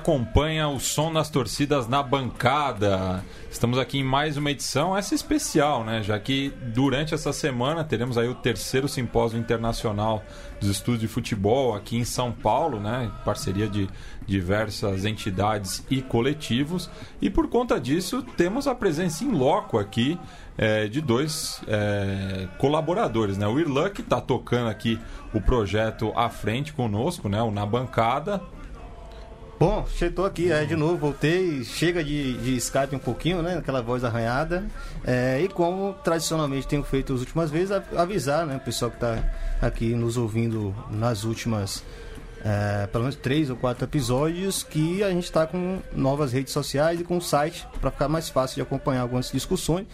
acompanha o som das torcidas na bancada. Estamos aqui em mais uma edição, essa especial, né? Já que durante essa semana teremos aí o terceiro simpósio internacional dos estudos de futebol aqui em São Paulo, né? Parceria de diversas entidades e coletivos. E por conta disso, temos a presença em loco aqui é, de dois é, colaboradores, né? O Irlan, que está tocando aqui o projeto à frente conosco, né? O Na Bancada, Bom, estou aqui é, de novo, voltei. Chega de, de Skype um pouquinho, né? Aquela voz arranhada. É, e como tradicionalmente tenho feito as últimas vezes, avisar né, o pessoal que está aqui nos ouvindo nas últimas, é, pelo menos três ou quatro episódios, que a gente está com novas redes sociais e com o site para ficar mais fácil de acompanhar algumas discussões.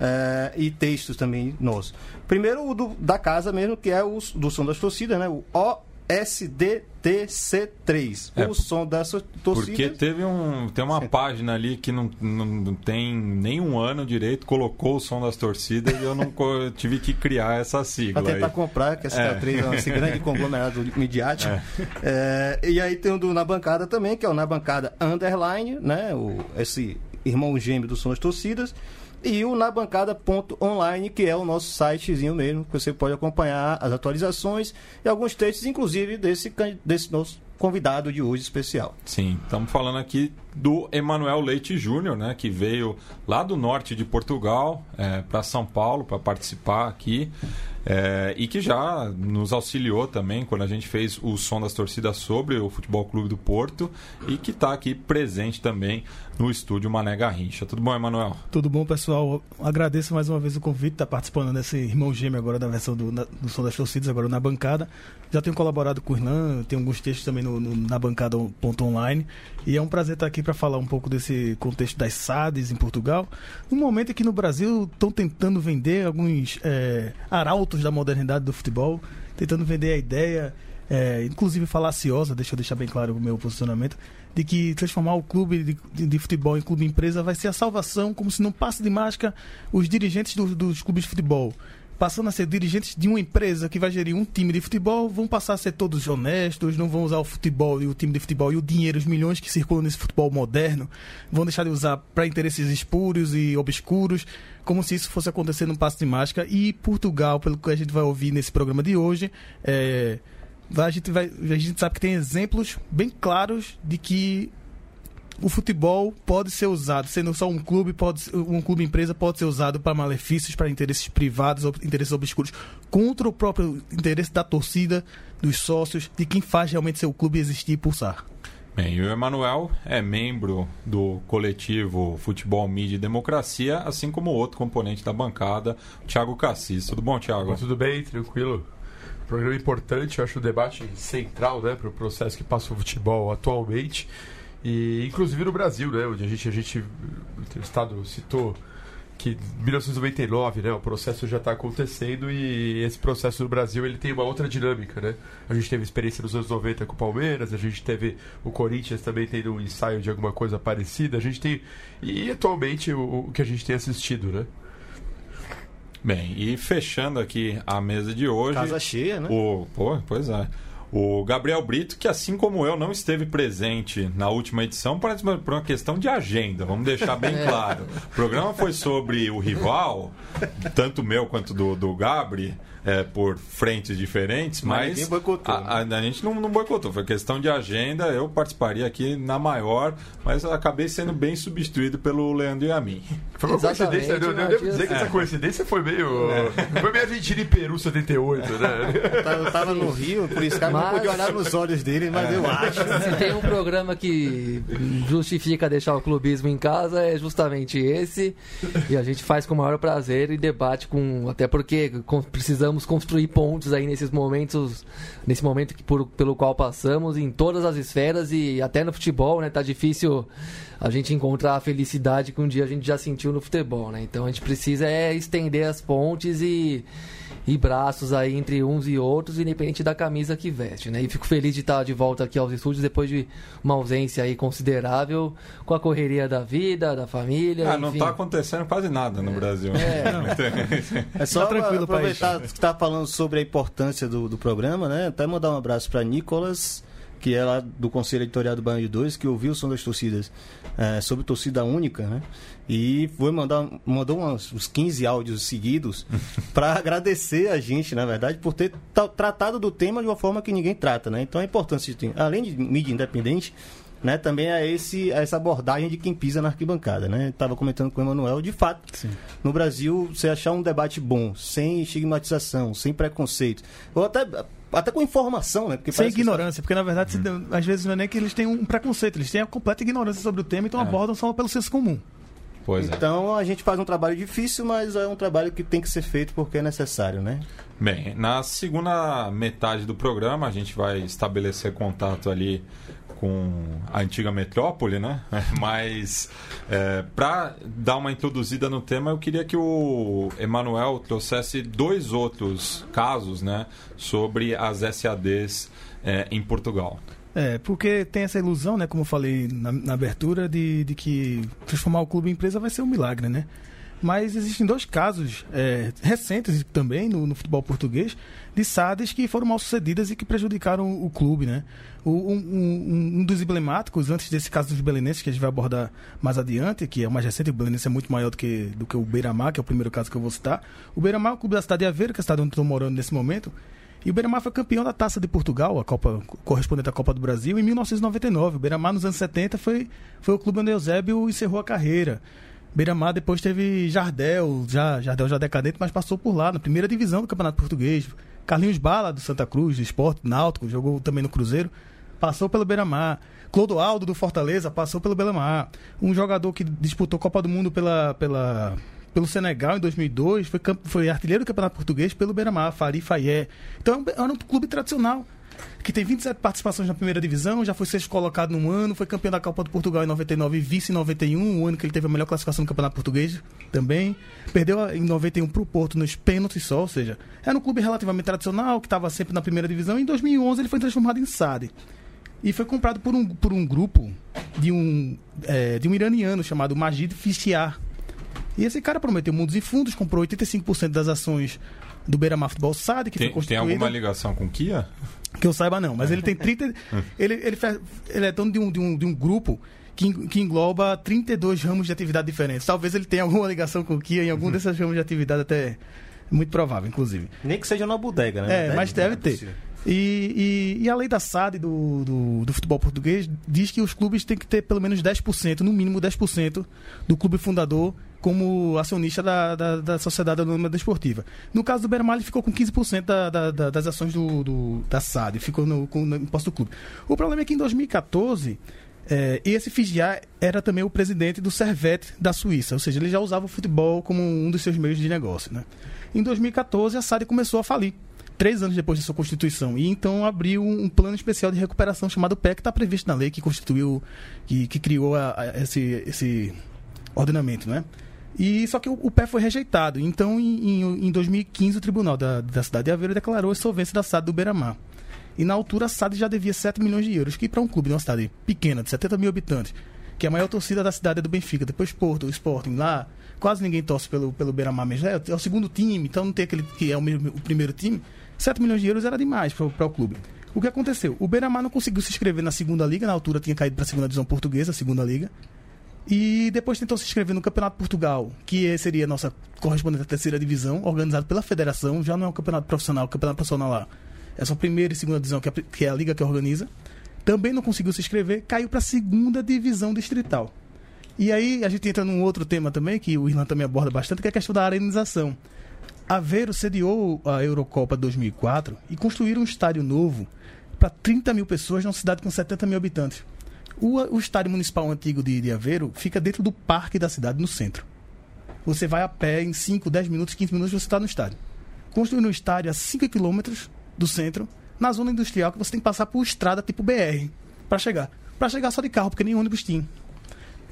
É, e textos também nossos. Primeiro o do, da casa mesmo, que é o do som das torcidas, né? O O SDTC3, é, o som dessa torcida. Porque teve um, tem uma Sim. página ali que não, não, não, tem nenhum ano direito, colocou o som das torcidas e eu não tive que criar essa sigla. Para tentar aí. comprar, que essa é. 3 é esse grande conglomerado midiático. É. É, e aí tem o do Na Bancada também, que é o Na Bancada Underline, né? O, esse irmão gêmeo do som das torcidas e o nabancada.online, que é o nosso sitezinho mesmo, que você pode acompanhar as atualizações e alguns textos, inclusive, desse, desse nosso convidado de hoje especial. Sim, estamos falando aqui do Emanuel Leite Júnior, né, que veio lá do norte de Portugal é, para São Paulo para participar aqui. É, e que já nos auxiliou também quando a gente fez o som das torcidas sobre o Futebol Clube do Porto e que está aqui presente também no estúdio Mané Garrincha. Tudo bom, Emanuel? Tudo bom, pessoal. Agradeço mais uma vez o convite, estar tá participando desse irmão gêmeo agora da versão do, na, do som das torcidas, agora na bancada. Já tenho colaborado com o Irlan, tenho alguns textos também no, no, na bancada.online e é um prazer estar aqui para falar um pouco desse contexto das SADs em Portugal. No momento em que no Brasil estão tentando vender alguns é, arautos da modernidade do futebol, tentando vender a ideia, é, inclusive falaciosa, deixa eu deixar bem claro o meu posicionamento, de que transformar o clube de, de, de, futebol em clube empresa vai ser a salvação, como se não passe de mágica os dirigentes do, dos clubes de futebol passando a ser dirigentes de uma empresa que vai gerir um time de futebol, vão passar a ser todos honestos, não vão usar o futebol e o time de futebol e o dinheiro, os milhões que circulam nesse futebol moderno, vão deixar de usar para interesses espúrios e obscuros, como se isso fosse acontecer num passo de mágica. E Portugal, pelo que a gente vai ouvir nesse programa de hoje, é, a, gente vai, a gente sabe que tem exemplos bem claros de que o futebol pode ser usado, sendo só um clube, pode um clube empresa pode ser usado para malefícios, para interesses privados, interesses obscuros, contra o próprio interesse da torcida, dos sócios, de quem faz realmente seu clube existir e pulsar. Bem, e o Emanuel é membro do coletivo Futebol, Mídia e Democracia, assim como outro componente da bancada, Thiago Cassis. Tudo bom, Thiago? Tudo bem, tranquilo. Programa importante, eu acho o debate central né, para o processo que passa o futebol atualmente. E inclusive no Brasil, né, onde a gente, a gente o Estado citou que 1999, né, o processo já está acontecendo e esse processo no Brasil ele tem uma outra dinâmica, né? A gente teve experiência nos anos 90 com o Palmeiras, a gente teve o Corinthians também tendo um ensaio de alguma coisa parecida, a gente tem e atualmente o, o que a gente tem assistido, né? Bem, e fechando aqui a mesa de hoje. Casa cheia, né? O, pô, pois é. O Gabriel Brito, que assim como eu não esteve presente na última edição, parece por uma questão de agenda, vamos deixar bem claro. O programa foi sobre o rival, tanto meu quanto do, do Gabri é, por frentes diferentes, mas, mas boicotou, a, né? a, a, gente não, não, boicotou, foi questão de agenda, eu participaria aqui na maior, mas acabei sendo bem substituído pelo Leandro e a mim. Foi uma coincidência, eu, eu devo dizer que essa coincidência foi meio. É. Foi meio Argentina e Peru 78, né? Eu tava no Rio, por isso que mas... não podia olhar nos olhos dele, mas é. eu acho. Se tem um programa que justifica deixar o clubismo em casa, é justamente esse. E a gente faz com o maior prazer e debate com. Até porque precisamos construir pontos aí nesses momentos, nesse momento que por, pelo qual passamos em todas as esferas e até no futebol, né? Tá difícil a gente encontrar a felicidade que um dia a gente já sentiu no futebol, né? Então a gente precisa é estender as pontes e e braços aí entre uns e outros, independente da camisa que veste, né? E fico feliz de estar de volta aqui aos estúdios depois de uma ausência aí considerável com a correria da vida, da família. Ah, não está acontecendo quase nada no é. Brasil. É, é só tá tranquilo aproveitar que está falando sobre a importância do, do programa, né? Até mandar um abraço para Nicolas que é lá do Conselho Editorial do Banho de Dois, que ouviu o som das torcidas é, sobre torcida única, né? E foi mandar, mandou uns, uns 15 áudios seguidos para agradecer a gente, na verdade, por ter tratado do tema de uma forma que ninguém trata, né? Então é importante, além de mídia independente, né, também é esse, essa abordagem de quem pisa na arquibancada. Né? Estava comentando com o Emanuel, de fato, Sim. no Brasil, você achar um debate bom, sem estigmatização, sem preconceito, ou até até com informação, né? Porque Sem ignorância, porque na verdade, hum. às vezes não é nem que eles têm um preconceito, eles têm a completa ignorância sobre o tema, então é. abordam só pelo senso comum. Pois é. então é. a gente faz um trabalho difícil, mas é um trabalho que tem que ser feito porque é necessário, né? Bem, na segunda metade do programa a gente vai estabelecer contato ali com a antiga metrópole, né? Mas é, para dar uma introduzida no tema, eu queria que o Emanuel trouxesse dois outros casos, né, sobre as SADs é, em Portugal. É, porque tem essa ilusão, né, como eu falei na, na abertura, de, de que transformar o clube em empresa vai ser um milagre, né? Mas existem dois casos é, recentes também no, no, futebol português de SADs que foram mal sucedidas e que prejudicaram o clube, né? O, um, um, um, dos emblemáticos, antes desse caso dos belenenses, que a gente vai abordar mais adiante, que é o mais recente, o belenense é muito maior do que, do que o Beira-Mar, que é o primeiro caso que eu vou citar. O Beira-Mar é o clube da cidade de Aveiro, que é a cidade onde estou morando nesse momento, e o Beira-Mar foi campeão da Taça de Portugal, a Copa correspondente à Copa do Brasil, em 1999. O Beira-Mar, nos anos 70, foi, foi o clube onde Eusébio encerrou a carreira. Beira-Mar depois teve Jardel, já, Jardel já decadente, mas passou por lá, na primeira divisão do Campeonato Português. Carlinhos Bala, do Santa Cruz, do Esporte Náutico, jogou também no Cruzeiro, passou pelo Beira-Mar. Clodoaldo, do Fortaleza, passou pelo Beira-Mar. Um jogador que disputou Copa do Mundo pela, pela, pelo Senegal em 2002, foi, foi artilheiro do Campeonato Português pelo Beira-Mar, Fari Fayet. Então, era um clube tradicional que tem 27 participações na primeira divisão, já foi sexto colocado num ano, foi campeão da Copa do Portugal em 99 e vice em 91, o ano que ele teve a melhor classificação no Campeonato Português também. Perdeu em 91 para o Porto nos pênaltis só, ou seja, era um clube relativamente tradicional, que estava sempre na primeira divisão. E em 2011 ele foi transformado em SAD. E foi comprado por um, por um grupo de um, é, de um iraniano chamado Majid Fichiar. E esse cara prometeu mundos e fundos, comprou 85% das ações do Beira-Mar Futebol SAD, que tem, foi constituído... Tem alguma ligação com Kia? Que eu saiba, não. Mas ele tem 30. ele, ele, faz, ele é dono de um, de um, de um grupo que, que engloba 32 ramos de atividade diferentes. Talvez ele tenha alguma ligação com o Kia em algum uhum. desses ramos de atividade, até. Muito provável, inclusive. Nem que seja na bodega, né? É, mas deve ter. E, e, e, a lei da SAD do, do, do, futebol português diz que os clubes têm que ter pelo menos 10%, no mínimo 10% do clube fundador como acionista da, da, da Sociedade Anônima Desportiva. No caso do Bermal, ele ficou com 15% da, da, das ações do, do, da SAD, ficou no, com, no imposto do clube. O problema é que em 2014, é, esse Figiar era também o presidente do Servete da Suíça, ou seja, ele já usava o futebol como um dos seus meios de negócio. Né? Em 2014, a SAD começou a falir três anos depois de sua constituição. E então abriu um plano especial de recuperação chamado PEC, que está previsto na lei que constituiu, que, que criou a, a, esse, esse ordenamento, né? E só que o, o pé foi rejeitado. Então, em, em, em 2015, o Tribunal da, da cidade de Aveiro declarou a insolvência da SAD do Beira-Mar. E na altura, a SAD já devia 7 milhões de euros, que para um clube de uma cidade pequena, de 70 mil habitantes, que é a maior torcida da cidade é do Benfica, depois Porto, Sporting, lá quase ninguém torce pelo, pelo Beira-Mar mesmo. É, é, o segundo time, então não tem aquele que é o, mesmo, o primeiro time. 7 milhões de euros era demais para o clube. O que aconteceu? O Beira-Mar não conseguiu se inscrever na segunda liga, na altura tinha caído para a segunda divisão portuguesa, a segunda liga. E depois tentou se inscrever no Campeonato Portugal, que seria a nossa correspondente à terceira divisão, organizado pela federação, já não é um campeonato profissional, o campeonato profissional lá. É só a primeira e segunda divisão, que é, que é a liga que organiza. Também não conseguiu se inscrever, caiu para a segunda divisão distrital. E aí a gente entra num outro tema também, que o Irlan também aborda bastante, que é a questão da arenização. Aveiro sediou a Eurocopa 2004 e construíram um estádio novo para 30 mil pessoas numa cidade com 70 mil habitantes. O, o estádio municipal antigo de, de Aveiro fica dentro do parque da cidade, no centro. Você vai a pé em 5, 10 minutos, 15 minutos, você está no estádio. Construindo um estádio a 5 quilômetros do centro, na zona industrial, que você tem que passar por estrada tipo BR para chegar. Para chegar só de carro, porque nem ônibus tinha.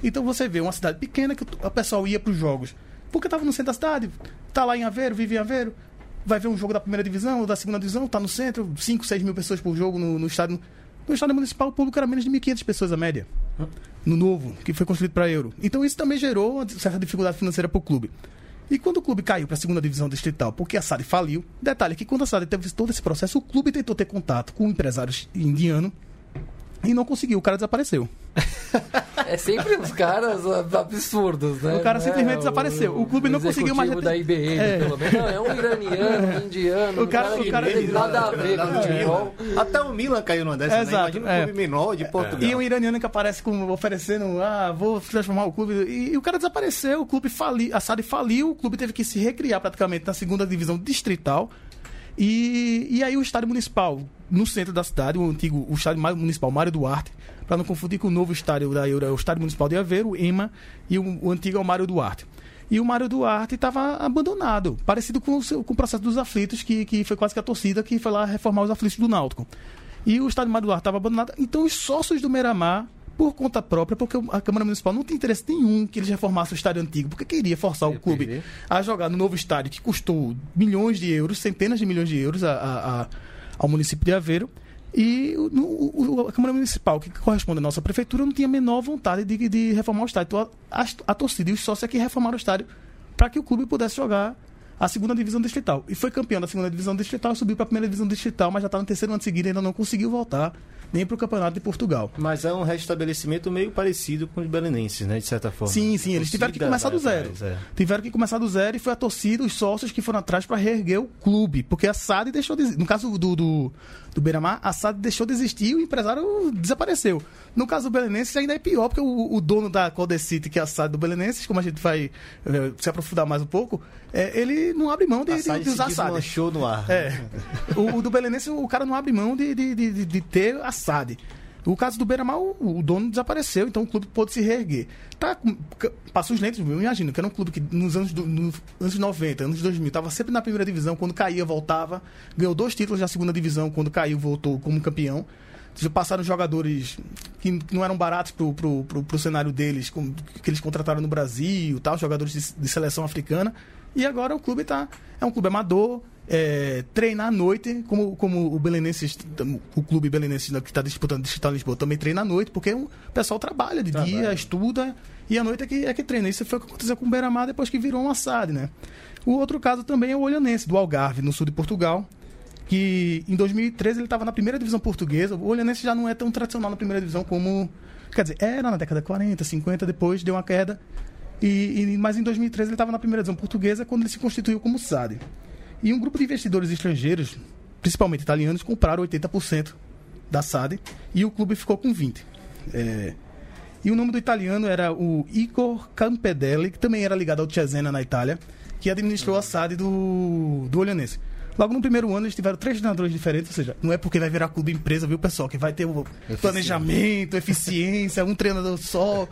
Então você vê uma cidade pequena que o pessoal ia para os jogos. Porque estava no centro da cidade, tá lá em Aveiro, vive em Aveiro, vai ver um jogo da primeira divisão ou da segunda divisão, tá no centro, 5, 6 mil pessoas por jogo no, no estádio. No estádio municipal, o público era menos de 1.500 pessoas a média. No novo, que foi construído para euro. Então isso também gerou uma certa dificuldade financeira para o clube. E quando o clube caiu para a segunda divisão distrital, porque a SAD faliu, detalhe que quando a SAD teve todo esse processo, o clube tentou ter contato com empresários indianos e não conseguiu, o cara desapareceu. É sempre os caras absurdos, né? O cara Não simplesmente é desapareceu. O clube não conseguiu mais executivo da IBM, É. pelo menos. Não, é um iraniano, um indiano, O um cara- cara, o cara- não tem nada a ver com futebol. Até o Milan caiu numa dessas, Exato, né? Imagina é. um clube menor de Portugal. E um iraniano que aparece com, oferecendo, ah, vou transformar o clube. E, e o cara desapareceu, o clube faliu, a SAD faliu, o clube teve que se recriar praticamente na segunda divisão distrital. E, e aí o estádio municipal, no centro da cidade, o antigo o estádio municipal Mário Duarte, para não confundir com o novo estádio da Euro, o estádio municipal de Aveiro, o EMA, e o, o antigo é o Mário Duarte. E o Mário Duarte estava abandonado, parecido com o, seu- com o processo dos aflitos, que, que foi quase que a torcida que foi lá reformar os aflitos do Náutico. E o estádio Mário Duarte estava abandonado. Então os sócios do Miramar, por conta própria, porque a Câmara Municipal não tem interesse nenhum que eles reformassem o estádio antigo, porque queria forçar o clube a jogar no novo estádio que custou milhões de euros, centenas de milhões de euros a- a- a- ao município de Aveiro. E o- a Câmara Municipal, que corresponde à nossa prefeitura, não tinha a menor vontade de, de reformar o estádio. Então a, a- a torcida e os sócios é que reformaram o estádio para que o clube pudesse jogar a segunda divisão distrital. E foi campeão da segunda divisão distrital, subiu para a primeira divisão distrital, mas já está no terceiro ano seguido e ainda não conseguiu voltar nem para o campeonato de Portugal. Mas é um restabelecimento meio parecido com os belenenses, né? De certa forma. Sim, sim, eles tiveram que começar do zero. atrás, é. Tiveram que começar do zero e foi a torcida, os sócios que foram atrás para reerguer o clube. Porque a SAD deixou de, No caso do, do, do Beira-Mar, a SAD deixou de existir e o empresário desapareceu. No caso do Belenenses ainda é pior, porque o, o dono da Codecity, que é a SAD do Belenenses, como a gente vai eh, se aprofundar mais um pouco, eh, ele não abre mão de, A de, de usar SAD. desmanchou no ar. É. O, o do Belenense, o cara não abre mão de, de, de, de- ter a SAD. O caso do Beira-Mar, o, dono desapareceu, então o clube pôde se reerguer. Tá, passou os lentes, eu imagino, que era um clube que nos anos, do, nos anos 90, anos 2000, estava sempre na primeira divisão, quando caía, voltava. Ganhou dois títulos da segunda divisão, quando caiu, voltou como campeão. Já passaram jogadores que que não eram baratos pro, pro, pro, pro cenário deles, com- que eles contrataram no Brasil, tal, jogadores de, de seleção africana. E agora o clube tá. É um clube amador, é, treina à noite, como, como o Belenenses, o clube Belenenses que está disputando Distrital Lisboa também treina à noite, porque o pessoal trabalha de dia, estuda, e à noite é que, é que treina. Isso foi o que aconteceu com o Beira-Mar depois que virou um assad, né? O outro caso também é o Olhanense, do Algarve, no sul de Portugal, que em 2013 ele estava na primeira divisão portuguesa. O Olhanense já não é tão tradicional na primeira divisão como. Quer dizer, era na década de 40, 50, depois deu uma queda. E, e- mas em 2013 ele estava na primeira divisão portuguesa quando ele se constituiu como SAD. E um grupo de investidores estrangeiros, principalmente italianos, compraram 80% da SAD e o clube ficou com 20%. É, e o nome do italiano era o Igor Campedelli, que também era ligado ao Cesena na Itália, que administrou a SAD do, do Olhanense. Logo no primeiro ano eles tiveram três treinadores diferentes, ou seja, não é porque vai virar clube empresa, viu, pessoal? Que vai ter o planejamento, eficiência, um treinador só.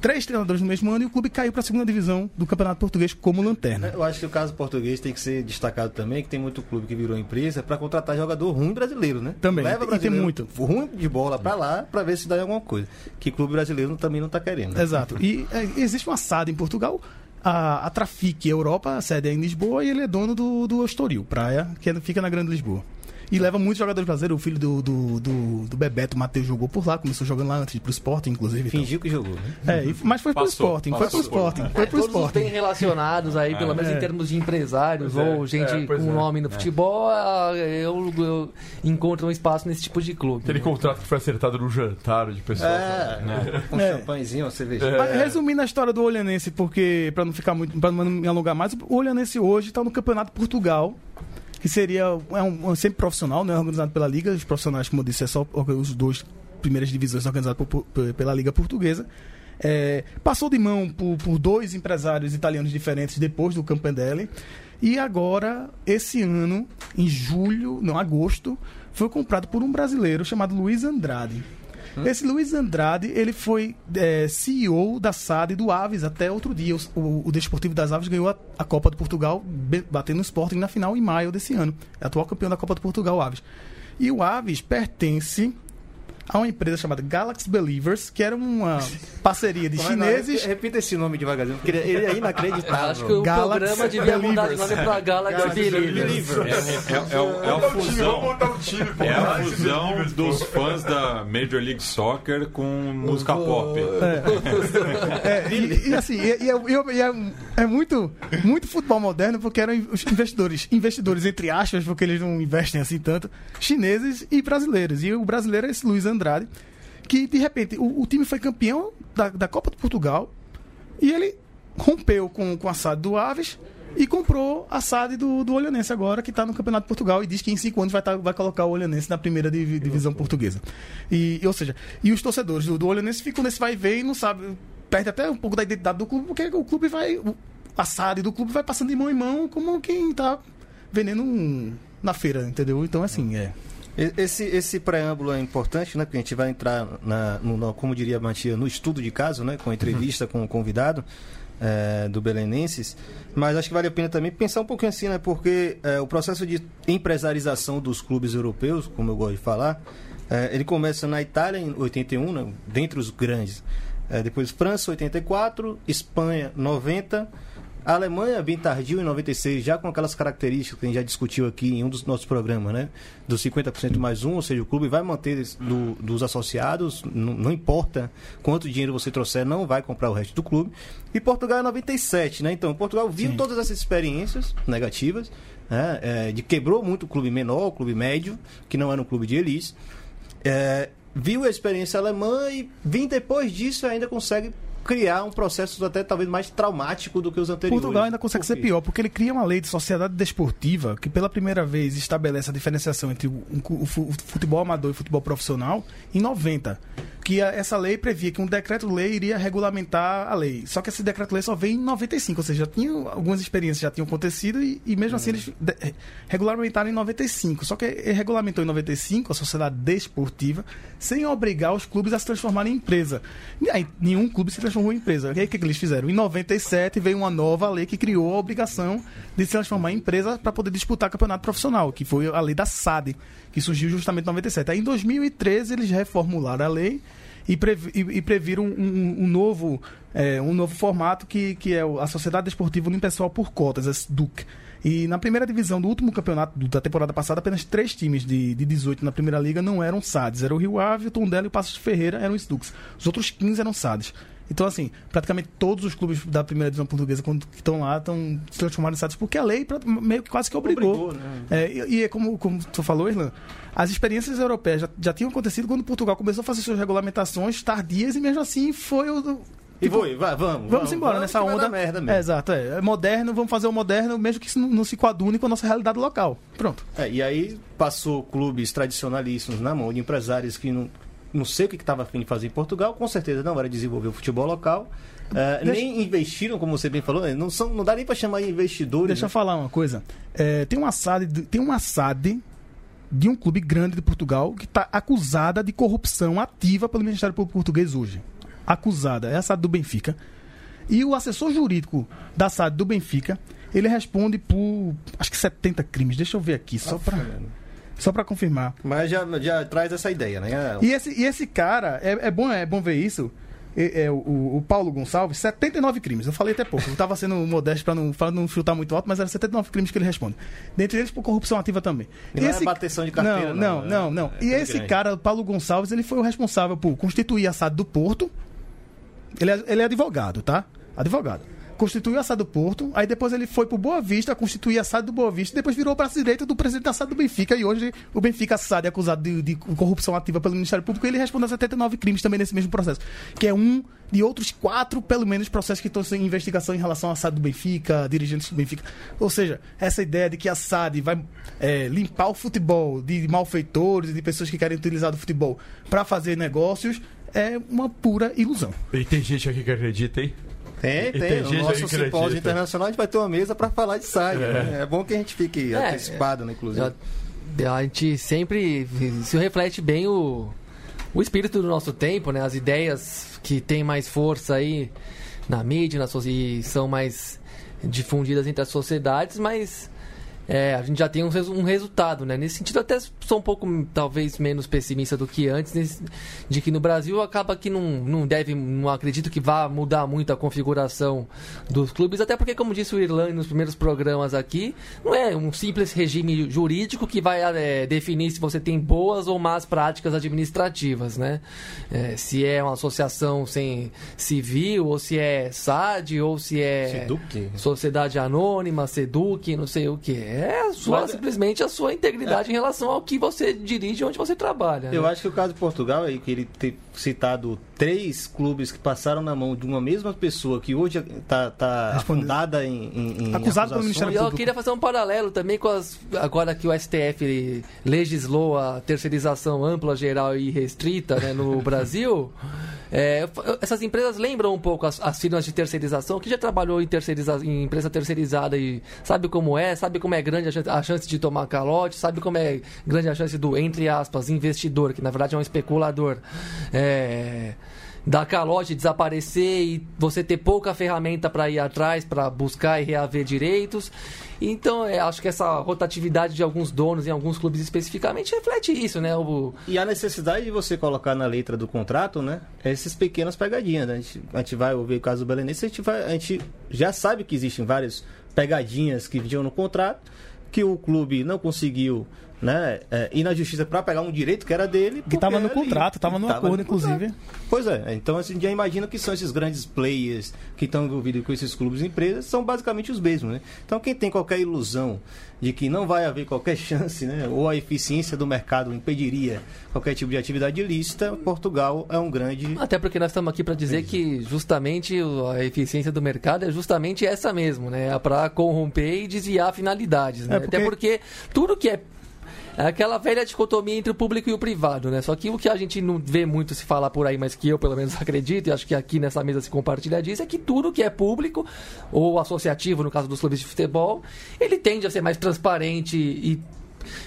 Três treinadores no mesmo ano e o clube caiu para a segunda divisão do Campeonato Português como lanterna. Eu acho que o caso português tem que ser destacado também, que tem muito clube que virou empresa para contratar jogador ruim brasileiro, né? Também, Leva e tem brasileiro muito. ruim de bola para lá para ver se dá alguma coisa. Que clube brasileiro também não tá querendo. né? Exato. E é, existe uma SAD em Portugal. A, a Trafic Europa, a sede é em Lisboa, e ele é dono do, do Estoril, praia, que fica na Grande Lisboa. E leva muitos jogadores brasileiros. O filho do, do, do, do Bebeto, Matheus, jogou por lá, começou jogando lá antes, pro Sporting, inclusive. então. Fingiu que jogou, né? É, mas foi pro Passou, Sporting, foi pro passou. Sporting, foi pro Todos Sporting. bem relacionados aí, pelo menos É. em termos de empresários é, ou gente é, com é. nome no futebol, ah, eu, eu encontro um espaço nesse tipo de clube. Aquele contrato que foi acertado no jantar de pessoal. É, um É. champanhezinho, uma cerveja. Mas, resumindo a história do Olhanense, porque para não ficar muito, para não me alongar mais, o Olhanense hoje está no Campeonato de Portugal, que seria é um, um sempre profissional, né, organizado pela Liga, os profissionais, como eu disse, é só os dois primeiras divisões organizadas por- por- pela Liga Portuguesa. É, passou de mão por, por dois empresários italianos diferentes depois do Campanelli. E agora, esse ano, em julho, não, agosto, foi comprado por um brasileiro chamado Luiz Andrade. Esse Luiz Andrade, ele foi é, CEO da SAD e do Aves até outro dia. O, o, o Desportivo das Aves ganhou a, a Copa de Portugal, batendo no Sporting na final em maio desse ano. É atual campeão da Copa de Portugal, o Aves. E o Aves pertence a uma empresa chamada Galaxy Believers, que era uma parceria de chineses. não, Repita esse nome devagarzinho, porque ele é Eu inacreditável. acho que o Galaxy programa devia mudar de Believers. nome pra Galaxy Galaxy Believers. Believers. É, é, é, o- é a fusão. É a fusão dos fãs da Major League Soccer com música pop. É, e, e assim, e, e é, e é- é muito, muito futebol moderno, porque eram os investidores, investidores entre aspas, porque eles não investem assim tanto, chineses e brasileiros. E o brasileiro é esse Luiz Andrade, que de repente o, o time foi campeão da, da Copa de Portugal e ele rompeu com, com a SAD do Aves e comprou a SAD do, do Olhanense agora, que está no Campeonato de Portugal, e diz que em cinco anos vai, tá, vai colocar o Olhanense na primeira div- divisão portuguesa. E, ou seja, e os torcedores do, do Olhanense ficam nesse vai e vem e não sabem, perde até um pouco da identidade do clube, porque o clube vai, a SAD do clube vai passando de mão em mão como quem está vendendo um- na feira, entendeu? Então, assim, é. Esse, esse preâmbulo é importante, né? Porque a gente vai entrar, na, no, como diria a Matia, no estudo de caso, né? Com a entrevista com o convidado eh, do Belenenses. Mas acho que vale a pena também pensar um pouquinho assim, né? Porque eh, o processo de empresarização dos clubes europeus, como eu gosto de falar, eh, ele começa na Itália em 81, né? dentre os grandes. Depois França, 84, Espanha, 90. A Alemanha, bem tardio, em 96, já com aquelas características que a gente já discutiu aqui em um dos nossos programas, né? Dos 50% mais um, ou seja, o clube vai manter do- dos associados, não, não importa quanto dinheiro você trouxer, não vai comprar o resto do clube. E Portugal é 97, né? Então, Portugal viu Sim. todas essas experiências negativas, né? É, de quebrou muito o clube menor, o clube médio, que não era um clube de elite. É, viu a experiência alemã e vim depois disso ainda consegue criar um processo até talvez mais traumático do que os anteriores. Portugal ainda consegue Por ser pior, porque ele cria uma lei de sociedade desportiva que pela primeira vez estabelece a diferenciação entre o futebol amador e o futebol profissional em 90. Que a- essa lei previa que um decreto-lei iria regulamentar a lei. Só que esse decreto-lei só veio em 95, ou seja, já tinham, algumas experiências já tinham acontecido e, e mesmo assim eles de- eh, regulamentaram em 95. Só que ele regulamentou em 95 a sociedade desportiva sem obrigar os clubes a se transformarem em empresa. Aí, nenhum clube se transformou em empresa. O que, que, que eles fizeram? Em 97 veio uma nova lei que criou a obrigação de se transformar em empresa para poder disputar campeonato profissional, que foi a lei da SAD, que surgiu justamente em 97. Aí em 2013 eles reformularam a lei e, previ, e, e previram um, um- um novo, é, um novo formato que, que é a Sociedade Desportiva Unipessoal por Cotas, a SDUC. E na primeira divisão do último campeonato da temporada passada, apenas três times de, de 18 na primeira liga não eram SADs. Era o Rio Ave, o Tondela e o Passos Ferreira eram SDUCs. Os outros 15 eram SADs. Então, assim, praticamente todos os clubes da primeira divisão portuguesa quando- que estão lá estão se transformando em SADs, porque a lei meio que quase que obrigou. Obrigou, né? É, e, e é como, como tu falou, Irlan, as experiências europeias já, já tinham acontecido quando Portugal começou a fazer suas regulamentações tardias e mesmo assim foi o. E foi, vai, vamos. Vamos embora nessa que vai onda. merda mesmo. É, exato, é. É moderno, vamos fazer o moderno, mesmo que isso não, não se coadune com a nossa realidade local. Pronto. É, e aí passou clubes tradicionalíssimos na mão de empresários que não, não sei o que estava afim de fazer em Portugal, com certeza não era desenvolver o futebol local. É, Deixa- Nem investiram, como você bem falou, né? não, são, não dá nem para chamar de investidores. Deixa eu né? falar uma coisa. É, tem uma SAD, de- tem uma SAD de um clube grande de Portugal que está acusada de corrupção ativa pelo Ministério Público Português hoje. Acusada. É a SAD do Benfica. E o assessor jurídico da SAD do Benfica, ele responde por acho que 70 crimes. Deixa eu ver aqui, só para só para confirmar. Mas já, já traz essa ideia, né? E esse, e esse cara, é, é bom, é bom ver isso. É, é, o, o Paulo Gonçalves, 79 crimes. Eu falei até pouco. Eu tava sendo modesto para não, pra não chutar muito alto, mas era 79 crimes que ele responde. Dentre eles, por corrupção ativa também. E não é bateção de carteira, não. não, Não, é- não, é e bem esse grande. cara, o Paulo Gonçalves, ele foi o responsável por constituir a SAD do Porto. Ele é, ele é advogado, tá? Advogado. Constituiu a SAD do Porto, aí depois ele foi pro Boa Vista, constituir a SAD do Boa Vista, depois virou braço direito do presidente da SAD do Benfica, e hoje o Benfica SAD é acusado de, de corrupção ativa pelo Ministério Público, e ele responde a 79 crimes também nesse mesmo processo, que é um de outros quatro, pelo menos, processos que estão em investigação em relação à SAD do Benfica, dirigentes do Benfica. Ou seja, essa ideia de que a SAD vai é, limpar o futebol de malfeitores de pessoas que querem utilizar do futebol para fazer negócios é uma pura ilusão. E tem gente aqui que acredita, hein? Tem, E tem. tem No nosso simpósio internacional a gente vai ter uma mesa para falar de SAD. É. né? É bom que a gente fique É, antecipado, né, inclusive. Já- A gente sempre se reflete bem o, o espírito do nosso tempo, né? As ideias que têm mais força aí na mídia na, so- e são mais difundidas entre as sociedades, mas é, a gente já tem um, um resultado, né? Nesse sentido, até sou um pouco, talvez, menos pessimista do que antes, nesse- de que no Brasil acaba que não, não deve, não acredito que vá mudar muito a configuração dos clubes, até porque, como disse o Irlande nos primeiros programas aqui, não é um simples regime jurídico que vai é, definir se você tem boas ou más práticas administrativas, né? É, se é uma associação sem civil, ou se é SAD, ou se é Seduc. Sociedade Anônima, Seduc, não sei o que. É É a sua, Mas- simplesmente a sua integridade em relação ao que você dirige e onde você trabalha. Eu né? acho que o caso de Portugal é que ele ter citado três clubes que passaram na mão de uma mesma pessoa que hoje está tá Respondendo. afundada em, em, em Acusado pelo. Ministério E eu Público. queria fazer um paralelo também com as. Agora que o STF legislou a terceirização ampla, geral e restrita né, no Brasil, é, essas empresas lembram um pouco as, as firmas de terceirização, que já trabalhou em, terceiriza, em empresa terceirizada e sabe como é, sabe como é grande a chance, a chance de tomar calote, sabe como é grande a chance do, entre aspas, investidor, que na verdade é um especulador. É, dar calote, desaparecer e você ter pouca ferramenta para ir atrás, para buscar e reaver direitos. Então, é, acho que essa rotatividade de alguns donos em alguns clubes especificamente reflete isso, né? O, E a necessidade de você colocar na letra do contrato, né? Essas pequenas pegadinhas. Né? A, gente, a gente vai ouvir o caso do Belenense, a gente, vai, a gente já sabe que existem várias pegadinhas que vinham no contrato, que o clube não conseguiu né, é, ir na justiça para pegar um direito que era dele. Que estava no contrato, estava no tava acordo, no contrato. inclusive. Pois é, então assim, já imagina que são esses grandes players que estão envolvidos com esses clubes e empresas, são basicamente os mesmos, né? Então quem tem qualquer ilusão de que não vai haver qualquer chance, né? Ou a eficiência do mercado impediria qualquer tipo de atividade ilícita, Portugal é um grande... até porque nós estamos aqui para dizer que justamente a eficiência do mercado é justamente essa mesmo, né? É para corromper e desviar finalidades, né? É, porque- Até porque tudo que é é aquela velha dicotomia entre o público e o privado, né? Só que o que a gente não vê muito se falar por aí, mas que eu pelo menos acredito, e acho que aqui nessa mesa se compartilha disso, é que tudo que é público, ou associativo, no caso dos clubes de futebol, ele tende a ser mais transparente e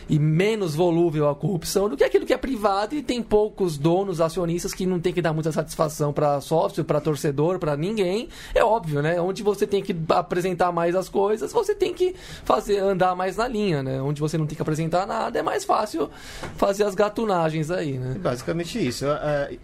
e menos volúvel à corrupção do que aquilo que é privado e tem poucos donos, acionistas que não tem que dar muita satisfação para sócio, para torcedor, para ninguém. É óbvio, né? Onde você tem que apresentar mais as coisas, você tem que fazer andar mais na linha, né? Onde você não tem que apresentar nada, é mais fácil fazer as gatunagens aí, né? Basicamente isso. É,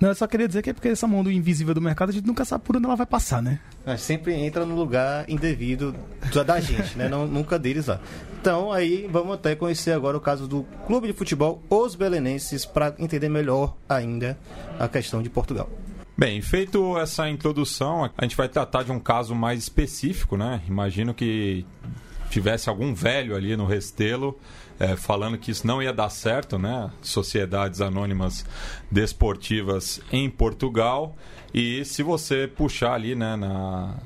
Não, eu só queria dizer que é porque essa mão do invisível do mercado a gente nunca sabe por onde ela vai passar, né? é, sempre entra no lugar indevido da- da gente, né? Não, nunca deles lá. Então aí vamos até conhecer agora o caso do Clube de Futebol Os Belenenses para entender melhor ainda a questão de Portugal. Bem, feito essa introdução, a gente vai tratar de um caso mais específico, né? Imagino que tivesse algum velho ali no Restelo eh, falando que isso não ia dar certo, né? Sociedades anônimas desportivas em Portugal. E se você puxar ali, né, na,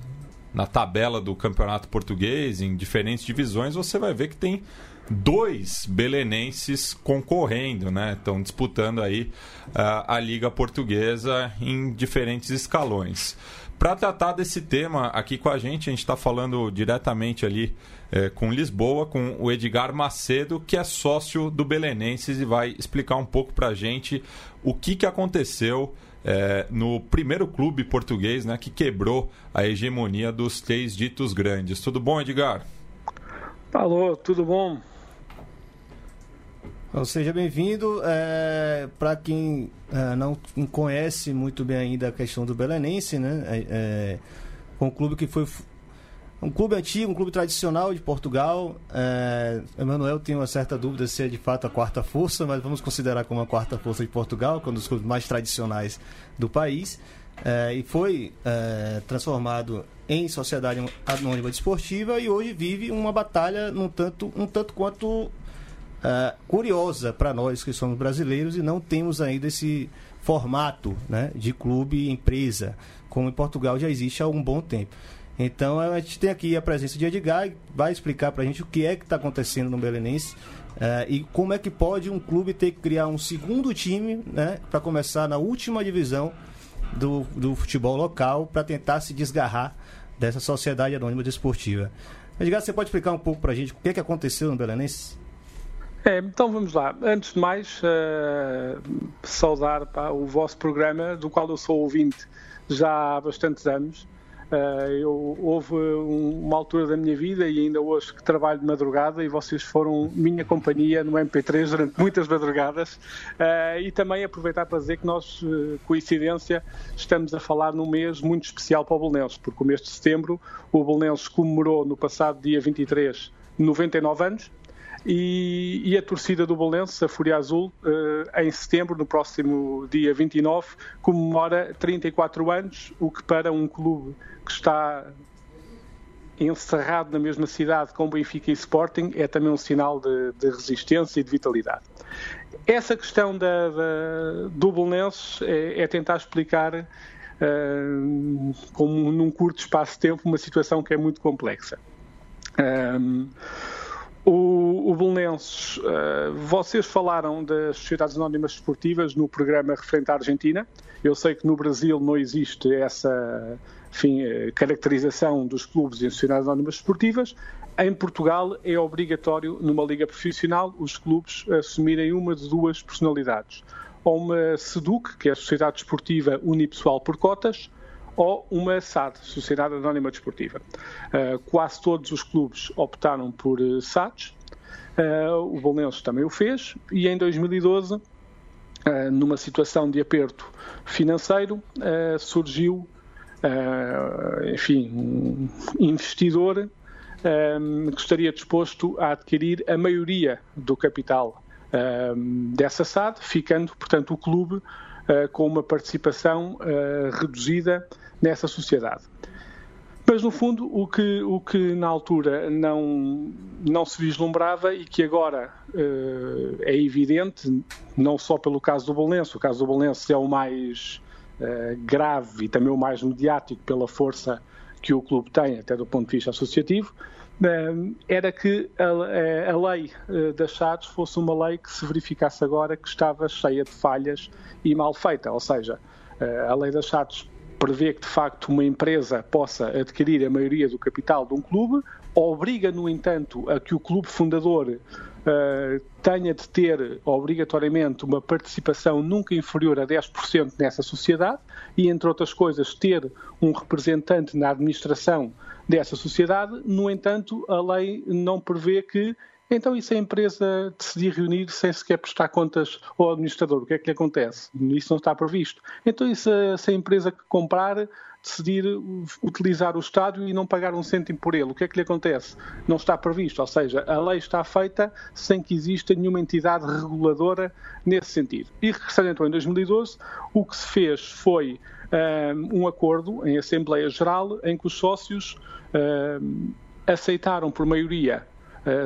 na tabela do campeonato português, em diferentes divisões, você vai ver que tem dois belenenses concorrendo, né? Estão disputando aí ah, a Liga Portuguesa em diferentes escalões. Para tratar desse tema aqui com a gente, a gente está falando diretamente ali eh, com Lisboa, com o Edgar Macedo, que é sócio do Belenenses e vai explicar um pouco para a gente o que, que aconteceu eh, no primeiro clube português né, que quebrou a hegemonia dos três ditos grandes. Tudo bom, Edgar? Alô, tudo bom? Então, seja bem-vindo. É, Para quem é, não conhece muito bem ainda a questão do Belenense, né? É, é, um clube que foi um clube antigo, um clube tradicional de Portugal. É, Emanuel tem uma certa dúvida se é de fato a quarta força, mas vamos considerar como a quarta força de Portugal, que é um dos clubes mais tradicionais do país. É, e foi é, transformado em sociedade anônima desportiva e hoje vive uma batalha um tanto, um tanto quanto ah, curiosa para nós que somos brasileiros e não temos ainda esse formato né, de clube empresa, como em Portugal já existe há um bom tempo. Então a gente tem aqui a presença de Edgar, que vai explicar para a gente o que é que está acontecendo no Belenense ah, e como é que pode um clube ter que criar um segundo time né, para começar na última divisão do, do futebol local para tentar se desgarrar dessa sociedade anônima desportiva. Edgar, você pode explicar um pouco para a gente o que, é que aconteceu no Belenense? É, então vamos lá. Antes de mais, eh, saudar pá, o vosso programa, do qual eu sou ouvinte já há bastantes anos. Eh, eu, houve um- uma altura da minha vida e ainda hoje que trabalho de madrugada e vocês foram minha companhia no MP3 durante muitas madrugadas. Eh, e também aproveitar para dizer que nós, eh, coincidência, estamos a falar num mês muito especial para o Belenenses, porque o mês de setembro o Belenenses comemorou no passado dia 23 99 anos e, e a torcida do Belenenses, a Fúria Azul, eh, em setembro, no próximo dia 29, comemora 34 anos, o que para um clube que está encerrado na mesma cidade com Benfica e Sporting é também um sinal de, de resistência e de vitalidade. Essa questão da, da, do Bolonenses é, é, tentar explicar, uh, como num curto espaço de tempo, uma situação que é muito complexa. Um, o, o uh, vocês falaram das sociedades anónimas esportivas no programa referente à Argentina. Eu sei que no Brasil não existe essa enfim, eh, caracterização dos clubes em sociedades anónimas esportivas. Em Portugal é obrigatório, numa liga profissional, os clubes assumirem uma de duas personalidades. Ou uma SEDUC, que é a Sociedade Desportiva Unipessoal por Cotas, ou uma SAD, Sociedade Anónima Desportiva. Uh, quase todos os clubes optaram por uh, SADs, uh, o Bolonenses também o fez, e em 2012, numa situação de aperto financeiro, surgiu, enfim, um investidor que estaria disposto a adquirir a maioria do capital dessa SAD, ficando, portanto, o clube com uma participação uh, reduzida nessa sociedade. Mas, no fundo, o que, o que na altura não, não se vislumbrava e que agora uh, é evidente, não só pelo caso do Bolense, o caso do Bolense é o mais uh, grave e também o mais mediático pela força que o clube tem, até do ponto de vista associativo, era que a, a lei das SADs fosse uma lei que se verificasse agora que estava cheia de falhas e mal feita, ou seja, a lei das SADs prevê que, de facto, uma empresa possa adquirir a maioria do capital de um clube, obriga, no entanto, a que o clube fundador uh, tenha de ter obrigatoriamente uma participação nunca inferior a 10% nessa sociedade e, entre outras coisas, ter um representante na administração dessa sociedade. No entanto, a lei não prevê que então, e se a empresa decidir reunir sem sequer prestar contas ao administrador, o que é que lhe acontece? Isso não está previsto. Então, e se a, se a empresa que comprar decidir utilizar o estádio e não pagar um cêntimo por ele, o que é que lhe acontece? Não está previsto, ou seja, a lei está feita sem que exista nenhuma entidade reguladora nesse sentido. E regressando então em 2012, o que se fez foi um, um acordo em Assembleia Geral em que os sócios um, aceitaram por maioria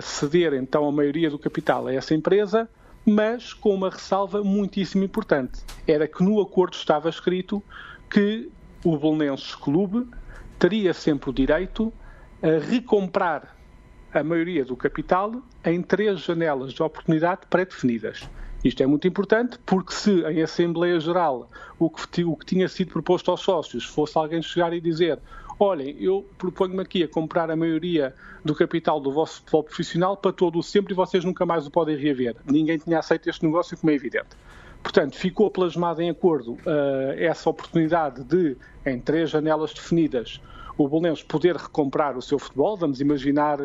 ceder então a maioria do capital a essa empresa, mas com uma ressalva muitíssimo importante. Era que no acordo estava escrito que o Bolonenses Clube teria sempre o direito a recomprar a maioria do capital em três janelas de oportunidade pré-definidas. Isto é muito importante porque se em Assembleia Geral o que, o que tinha sido proposto aos sócios fosse alguém chegar e dizer olhem, eu proponho-me aqui a comprar a maioria do capital do vosso futebol profissional para todo o sempre e vocês nunca mais o podem reaver. Ninguém tinha aceito este negócio, como é evidente. Portanto, ficou plasmado em acordo uh, essa oportunidade de, em três janelas definidas, o Bolonenses poder recomprar o seu futebol. Vamos imaginar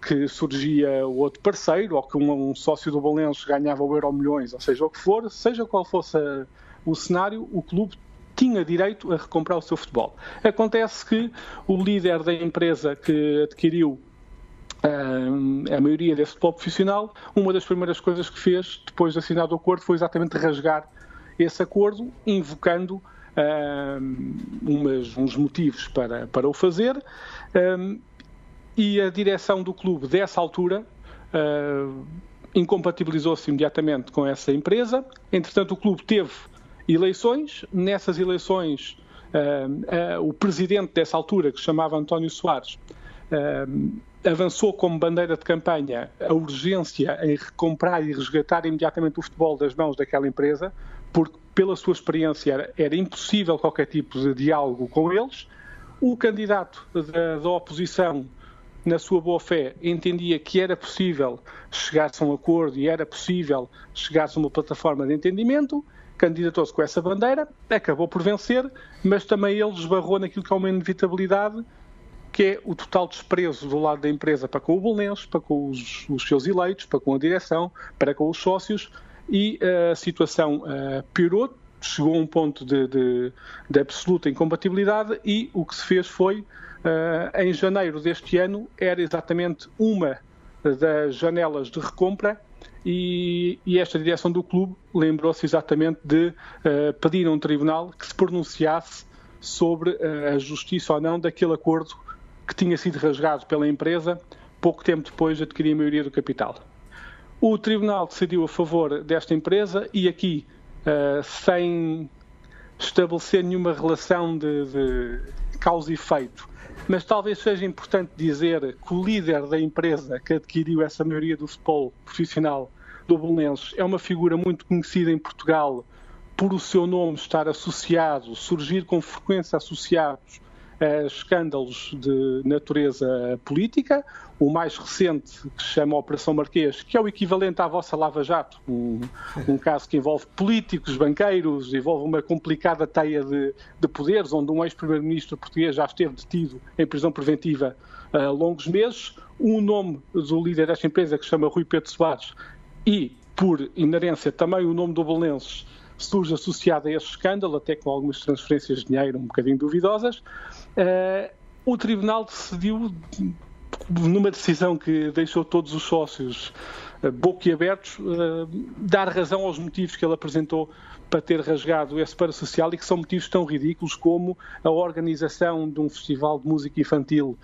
que surgia outro parceiro ou que um, um sócio do Bolonenses ganhava o euro milhões, ou seja o que for, seja qual fosse o cenário, o clube tinha direito a recomprar o seu futebol. Acontece que o líder da empresa que adquiriu a maioria desse futebol profissional, uma das primeiras coisas que fez depois de assinar o acordo foi exatamente rasgar esse acordo, invocando umas, uns motivos para, para o fazer. e a direção do clube, dessa altura, uh, incompatibilizou-se imediatamente com essa empresa. Entretanto, o clube teve eleições. Nessas eleições, uh, uh, o presidente dessa altura, que se chamava António Soares, avançou como bandeira de campanha a urgência em recomprar e resgatar imediatamente o futebol das mãos daquela empresa, porque, pela sua experiência, era, era impossível qualquer tipo de diálogo com eles. O candidato da, da oposição na sua boa fé, entendia que era possível chegar-se a um acordo e era possível chegar-se a uma plataforma de entendimento candidatou-se com essa bandeira, acabou por vencer, mas também ele esbarrou naquilo que é uma inevitabilidade, que é o total desprezo do lado da empresa para com o Bolonenses, para com os, os, seus eleitos, para com a direção, para com os sócios, e uh, a situação uh, piorou, chegou a um ponto de, de, de, absoluta incompatibilidade e o que se fez foi, uh, em janeiro deste ano, era exatamente uma das janelas de recompra e, e esta direção do clube lembrou-se exatamente de pedir a um tribunal que se pronunciasse sobre a justiça ou não daquele acordo que tinha sido rasgado pela empresa, pouco tempo depois adquiria a maioria do capital. O Tribunal decidiu a favor desta empresa e aqui, uh, sem estabelecer nenhuma relação de, de causa e efeito, mas talvez seja importante dizer que o líder da empresa que adquiriu essa maioria do futebol profissional do Belenenses é uma figura muito conhecida em Portugal por o seu nome estar associado, surgir com frequência associados a escândalos de natureza política. O mais recente, que se chama Operação Marquês, que é o equivalente à vossa Lava Jato, um, um caso que envolve políticos, banqueiros, envolve uma complicada teia de, de poderes, onde um ex-primeiro-ministro português já esteve detido em prisão preventiva há longos meses. O nome do líder desta empresa, que se chama Rui Pedro Soares, e, por inerência, também o nome do Belenenses surge associado a este escândalo, até com algumas transferências de dinheiro um bocadinho duvidosas. Uh, o Tribunal decidiu, numa decisão que deixou todos os sócios uh, boquiabertos, uh, dar razão aos motivos que ele apresentou para ter rasgado esse para social e que são motivos tão ridículos como a organização de um festival de música infantil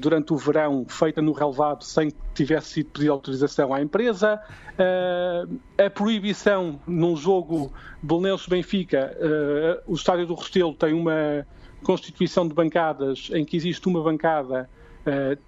durante o verão feita no relevado sem que tivesse sido pedida autorização à empresa, a proibição num jogo Belenenses-Benfica, o Estádio do Restelo tem uma constituição de bancadas em que existe uma bancada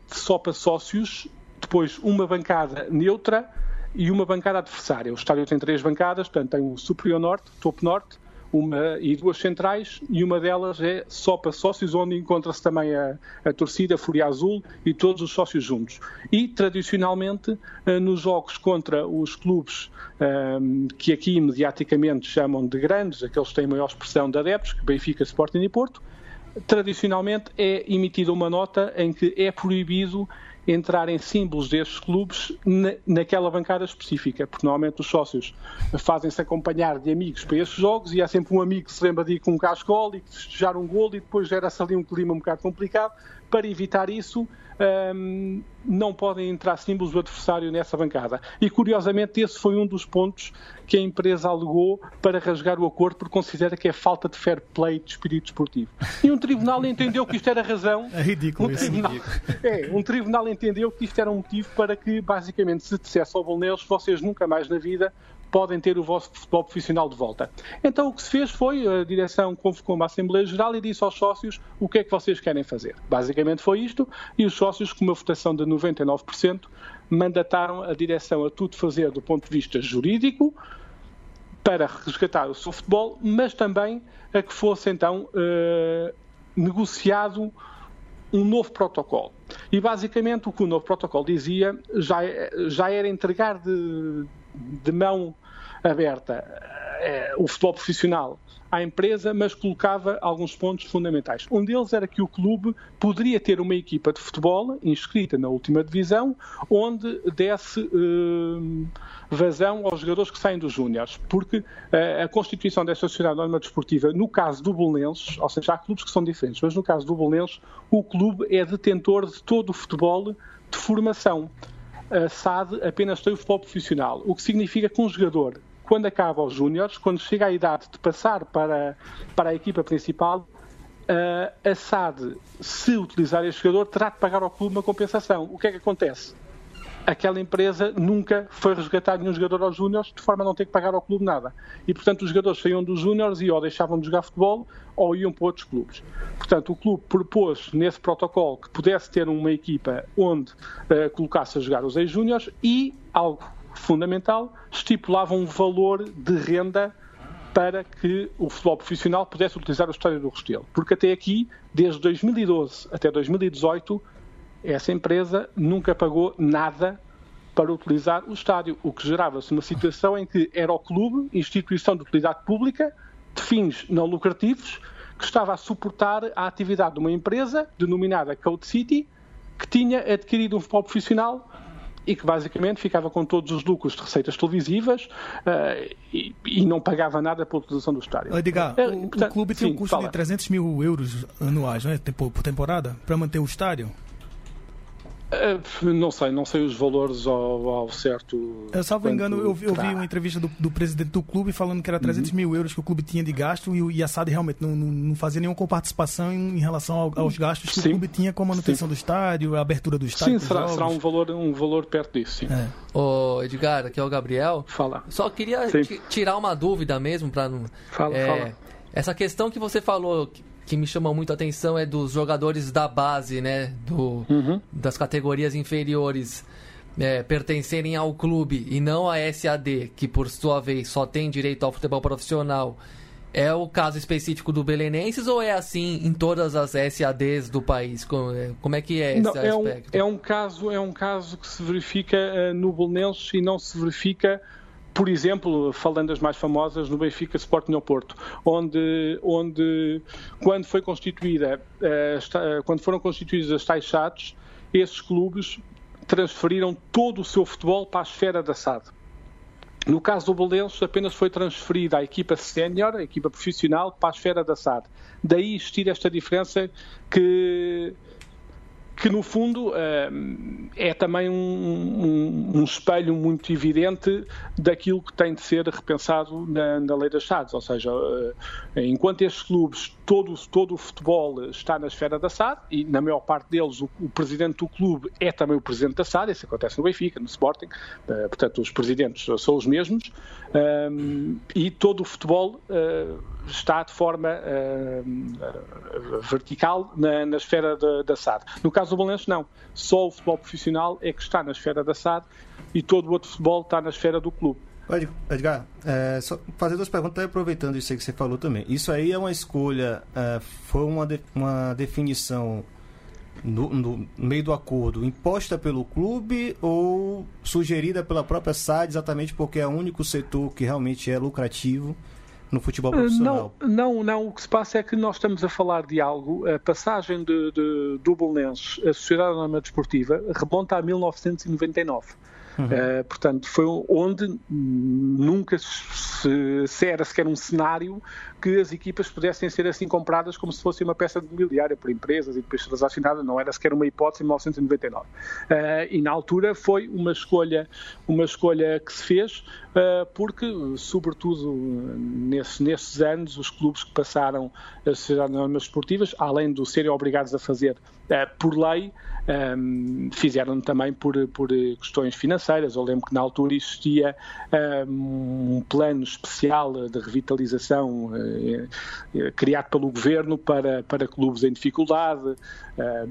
só para sócios, depois uma bancada neutra, e uma bancada adversária. O estádio tem três bancadas, portanto tem o Superior Norte, Topo Norte, uma e duas centrais, e uma delas é só para sócios, onde encontra-se também a, a torcida, a Fúria Azul e todos os sócios juntos. E, tradicionalmente, eh, nos jogos contra os clubes um, ehm, que aqui mediaticamente chamam de grandes, aqueles que têm maior expressão de adeptos, Benfica, Sporting e Porto, tradicionalmente é emitida uma nota em que é proibido entrarem símbolos destes clubes na, naquela bancada específica, porque normalmente os sócios fazem-se acompanhar de amigos para estes jogos e há sempre um amigo que se lembra de ir com um cascol e festejar um golo e depois gera-se ali um clima um bocado complicado. Para evitar isso, um, não podem entrar símbolos do adversário nessa bancada. E curiosamente, esse foi um dos pontos que a empresa alegou para rasgar o acordo, porque considera que é falta de fair play de espírito esportivo. E um tribunal entendeu que isto era razão. É ridículo um isso. Tribunal, é, um tribunal entendeu que isto era um motivo para que, basicamente, se dissesse ao Bolonês, vocês nunca mais na vida podem ter o vosso futebol profissional de volta. Então o que se fez foi, a direção convocou uma Assembleia Geral e disse aos sócios o que é que vocês querem fazer. Basicamente foi isto, e os sócios, com uma votação de 99%, mandataram a direção a tudo fazer do ponto de vista jurídico, para resgatar o seu futebol, mas também a que fosse então eh, negociado um novo protocolo. E basicamente o que o novo protocolo dizia já, já era entregar de, de mão aberta é, o futebol profissional à empresa, mas colocava alguns pontos fundamentais. Um deles era que o clube poderia ter uma equipa de futebol inscrita na última divisão, onde desse uh, vazão aos jogadores que saem dos júniores, porque uh, a constituição desta sociedade norma desportiva, no caso do Belenenses, ou seja, há clubes que são diferentes, mas no caso do Belenenses, o clube é detentor de todo o futebol de formação a SAD apenas tem o futebol profissional, o que significa que um jogador, quando acaba os júniores, quando chega à idade de passar para, para a equipa principal, a SAD, se utilizar este jogador, terá de pagar ao clube uma compensação. O que é que acontece? Aquela empresa nunca foi resgatar nenhum jogador aos júniores de forma a não ter que pagar ao clube nada. E, portanto, os jogadores saíam dos júniores e ou deixavam de jogar futebol ou iam para outros clubes. Portanto, o clube propôs nesse protocolo que pudesse ter uma equipa onde uh, colocasse a jogar os ex-júniores e, algo fundamental, estipulava um valor de renda para que o futebol profissional pudesse utilizar o estádio do Restelo. Porque até aqui, desde 2012 até 2018, essa empresa nunca pagou nada para utilizar o estádio, o que gerava-se uma situação em que era o clube, instituição de utilidade pública, de fins não lucrativos, que estava a suportar a atividade de uma empresa denominada Code City, que tinha adquirido um futebol profissional e que basicamente ficava com todos os lucros de receitas televisivas uh, e, e, não pagava nada pela utilização do estádio. Edgar, uh, o, portanto, o, clube tem sim, um custo fala. de 300 mil euros anuais né, por temporada para manter o estádio? Uh, não sei, não sei os valores ao, ao certo. Eu, salvo engano, eu vi, eu vi uma entrevista do, do, presidente do clube falando que era 300 uhum. mil euros que o clube tinha de gasto e, e a SAD realmente não, não, não fazia nenhuma comparticipação em, em relação ao, aos gastos que sim. o clube tinha com a manutenção sim. do estádio, a abertura do estádio. Sim, será, será, um, valor, um valor perto disso. Sim. É. Ô, Edgar, aqui é o Gabriel. Fala. Só queria tirar uma dúvida mesmo para não. Fala, é, fala. Essa questão que você falou, que me chama muito a atenção é dos jogadores da base, né? Do, uhum. Das categorias inferiores. É, pertencerem ao clube e não à SAD, que por sua vez só tem direito ao futebol profissional, é o caso específico do Belenenses ou é assim em todas as SADs do país? Como é, como é que é esse não, é aspecto? Um, é, um caso, é um caso que se verifica uh, no Belenenses e não se verifica por exemplo, falando das mais famosas, no Benfica Sporting ao Porto, onde, onde quando foi constituída, uh, quando foram constituídos as tais chatos, esses clubes transferiram todo o seu futebol para a esfera da SAD. No caso do Belenço, apenas foi transferida a equipa sénior, a equipa profissional, para a esfera da SAD. Daí existir esta diferença que que no fundo eh, é também um, um, um, espelho muito evidente daquilo que tem de ser repensado na, na lei das SADs, ou seja, eh, enquanto estes clubes, todo, todo o futebol está na esfera da SAD, e na maior parte deles o, o presidente do clube é também o presidente da SAD, isso acontece no Benfica, no Sporting, eh, portanto os presidentes são os mesmos, e todo o futebol está de forma uh, vertical na, na esfera da, SAD. No caso do Balenço, não. Só o futebol profissional é que está na esfera da SAD e todo o outro futebol está na esfera do clube. Edgar, é, só fazer duas perguntas, aproveitando isso aí que você falou também. Isso aí é uma escolha, é, foi uma, de, uma definição no, no, meio do acordo imposta pelo clube ou sugerida pela própria SAD, exatamente porque é o único setor que realmente é lucrativo no futebol profissional. Não, não, não, o que se passa é que nós estamos a falar de algo, a passagem de, de, do Bolonenses à Sociedade Anónima Desportiva remonta a 1999. Uhum. Uh, portanto, foi onde nunca se, se, era sequer um cenário que as equipas pudessem ser assim compradas como se fosse uma peça de mobiliária por empresas e depois transacionada, não era sequer uma hipótese em 1999. Uh, eh, e na altura foi uma escolha, uma escolha que se fez uh, porque, sobretudo nesse, nesses anos, os clubes que passaram as sociedades normas esportivas, além de serem obrigados a fazer por lei, um, fizeram também por, por questões financeiras. Eu lembro que na altura existia um, plano especial de revitalização uh, criado pelo governo para, para clubes em dificuldade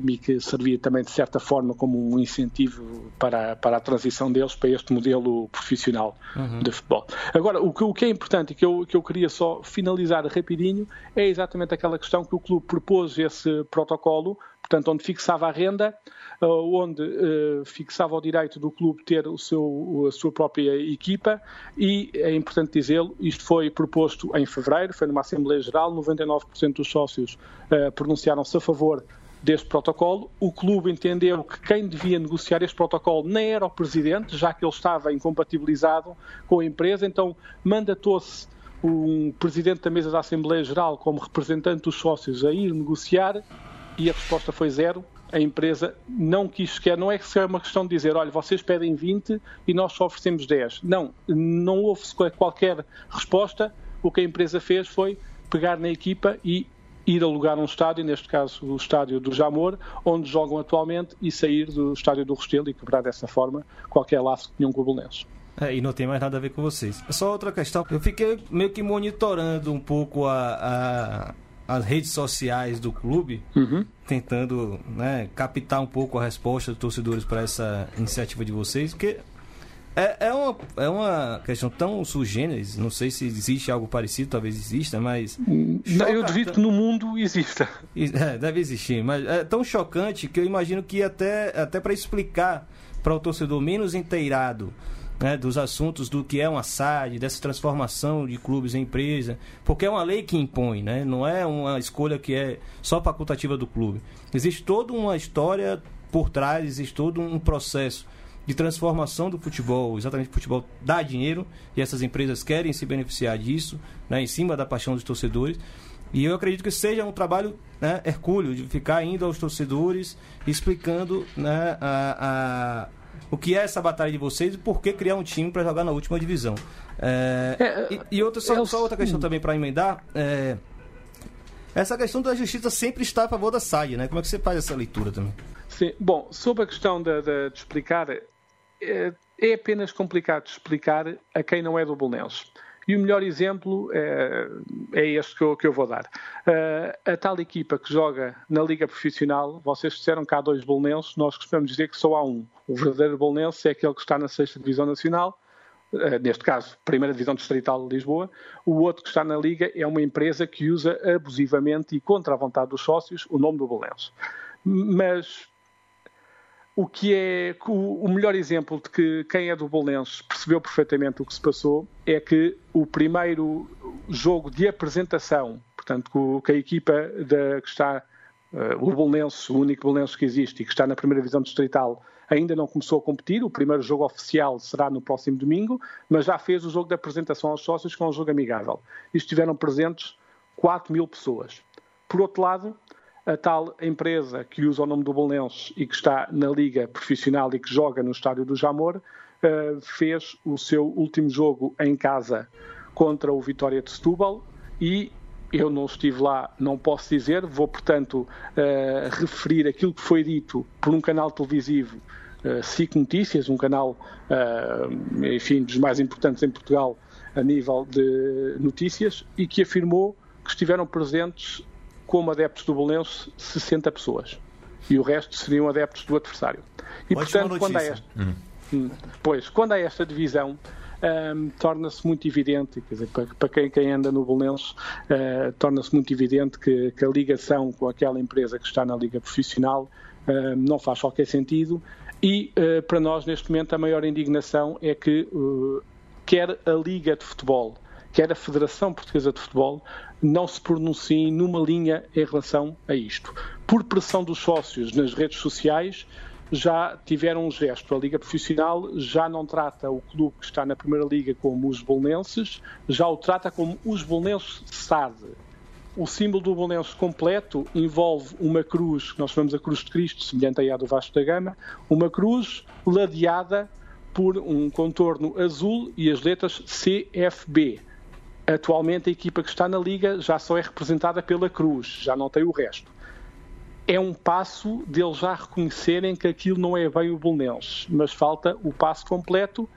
e que servia também de certa forma como um incentivo para, para a transição deles para este modelo profissional uhum. de futebol. Agora, o que, o que é importante e que eu, que eu queria só finalizar rapidinho é exatamente aquela questão que o clube propôs esse protocolo portanto, onde fixava a renda, eh, onde uh, fixava o direito do clube ter o seu, a sua própria equipa e, é importante dizê-lo, isto foi proposto em fevereiro, foi numa Assembleia Geral, 99% dos sócios uh, pronunciaram-se a favor deste protocolo. O clube entendeu que quem devia negociar este protocolo nem era o presidente, já que ele estava incompatibilizado com a empresa, então mandatou-se um presidente da mesa da Assembleia Geral como representante dos sócios a ir negociar e a resposta foi zero. A empresa não quis sequer, não é que é uma questão de dizer, olha, vocês pedem 20 e nós só oferecemos 10. Não, não houve qualquer resposta. O que a empresa fez foi pegar na equipa e ir alugar um estádio, neste caso o estádio do Jamor, onde jogam atualmente, e sair do estádio do Restelo e quebrar dessa forma qualquer laço que tinham com o Belenenses. É, e não tem mais nada a ver com vocês. Só outra questão, eu fiquei meio que monitorando um pouco a, a as redes sociais do clube, uhum. tentando né, captar um pouco a resposta dos torcedores para essa iniciativa de vocês, porque é, é, uma, é uma questão tão sugêneres, não sei se existe algo parecido, talvez exista, mas. Não, eu duvido que no mundo exista. É, deve existir, mas é tão chocante que eu imagino que até, até para explicar para o torcedor menos inteirado né, dos assuntos do que é uma SAD, dessa transformação de clubes em empresa, porque é uma lei que impõe, né, não é uma escolha que é só facultativa do clube. Existe toda uma história por trás, existe todo um processo de transformação do futebol, exatamente o futebol dá dinheiro e essas empresas querem se beneficiar disso, né, em cima da paixão dos torcedores. E eu acredito que seja um trabalho né, hercúleo, de ficar indo aos torcedores, explicando né, a, a, o que é essa batalha de vocês e por que criar um time para jogar na última divisão. É, É, e, e outra, só, eu- só outra questão também para emendar. é, essa questão da justiça sempre está a favor da SAD, né? Como é que você faz essa leitura também? Sim, bom, sobre a questão de, de- de explicar, é, é apenas complicado explicar a quem não é do Bolonenses. E o melhor exemplo é, é este que eu, que eu vou dar. Eh, a tal equipa que joga na Liga Profissional, vocês disseram que há dois bolonenses, nós costumamos dizer que só há um. O verdadeiro bolonense é aquele que está na sexta Divisão Nacional, eh, neste caso, Primeira Divisão Distrital de Lisboa. O outro que está na Liga é uma empresa que usa abusivamente e contra a vontade dos sócios o nome do Bolonense. Mas o que é o, melhor exemplo de que quem é do Bolonenses percebeu perfeitamente o que se passou é que o primeiro jogo de apresentação, portanto, que a equipa que está, eh, o Bolonenses, o único Bolonenses que existe e que está na primeira divisão distrital, ainda não começou a competir. O primeiro jogo oficial será no próximo domingo, mas já fez o jogo de apresentação aos sócios, que é um jogo amigável. E estiveram presentes 4 mil pessoas. Por outro lado, a tal empresa que usa o nome do Bolonenses e que está na Liga Profissional e que joga no estádio do Jamor, eh, fez o seu último jogo em casa contra o Vitória de Setúbal e eu não estive lá, não posso dizer, vou, portanto, eh, referir aquilo que foi dito por um canal televisivo, eh, SIC Notícias, um canal, enfim, dos mais importantes em Portugal a nível de notícias, e que afirmou que estiveram presentes como adeptos do Bolense 60 pessoas. E o resto seriam adeptos do adversário. E, portanto, quando há esta, Hum, Pois, quando há esta divisão, hum, torna-se muito evidente, quer dizer, para, para quem, quem anda no Bolonenses, eh, torna-se muito evidente que, que a ligação com aquela empresa que está na Liga Profissional hum, não faz qualquer sentido e, eh, para nós, neste momento, a maior indignação é que quer a Liga de Futebol, quer a Federação Portuguesa de Futebol, não se pronunciem numa linha em relação a isto. Por pressão dos sócios nas redes sociais, já tiveram um gesto. A Liga Profissional já não trata o clube que está na Primeira Liga como os bolonenses, já o trata como os bolonenses SAD. O símbolo do Bolonenses completo envolve uma cruz, que nós chamamos a Cruz de Cristo, semelhante à do Vasco da Gama, uma cruz ladeada por um contorno azul e as letras CFB. Atualmente a equipa que está na Liga já só é representada pela cruz, já não tem o resto é um passo deles já reconhecerem que aquilo não é bem o Bolonenses, mas falta o passo completo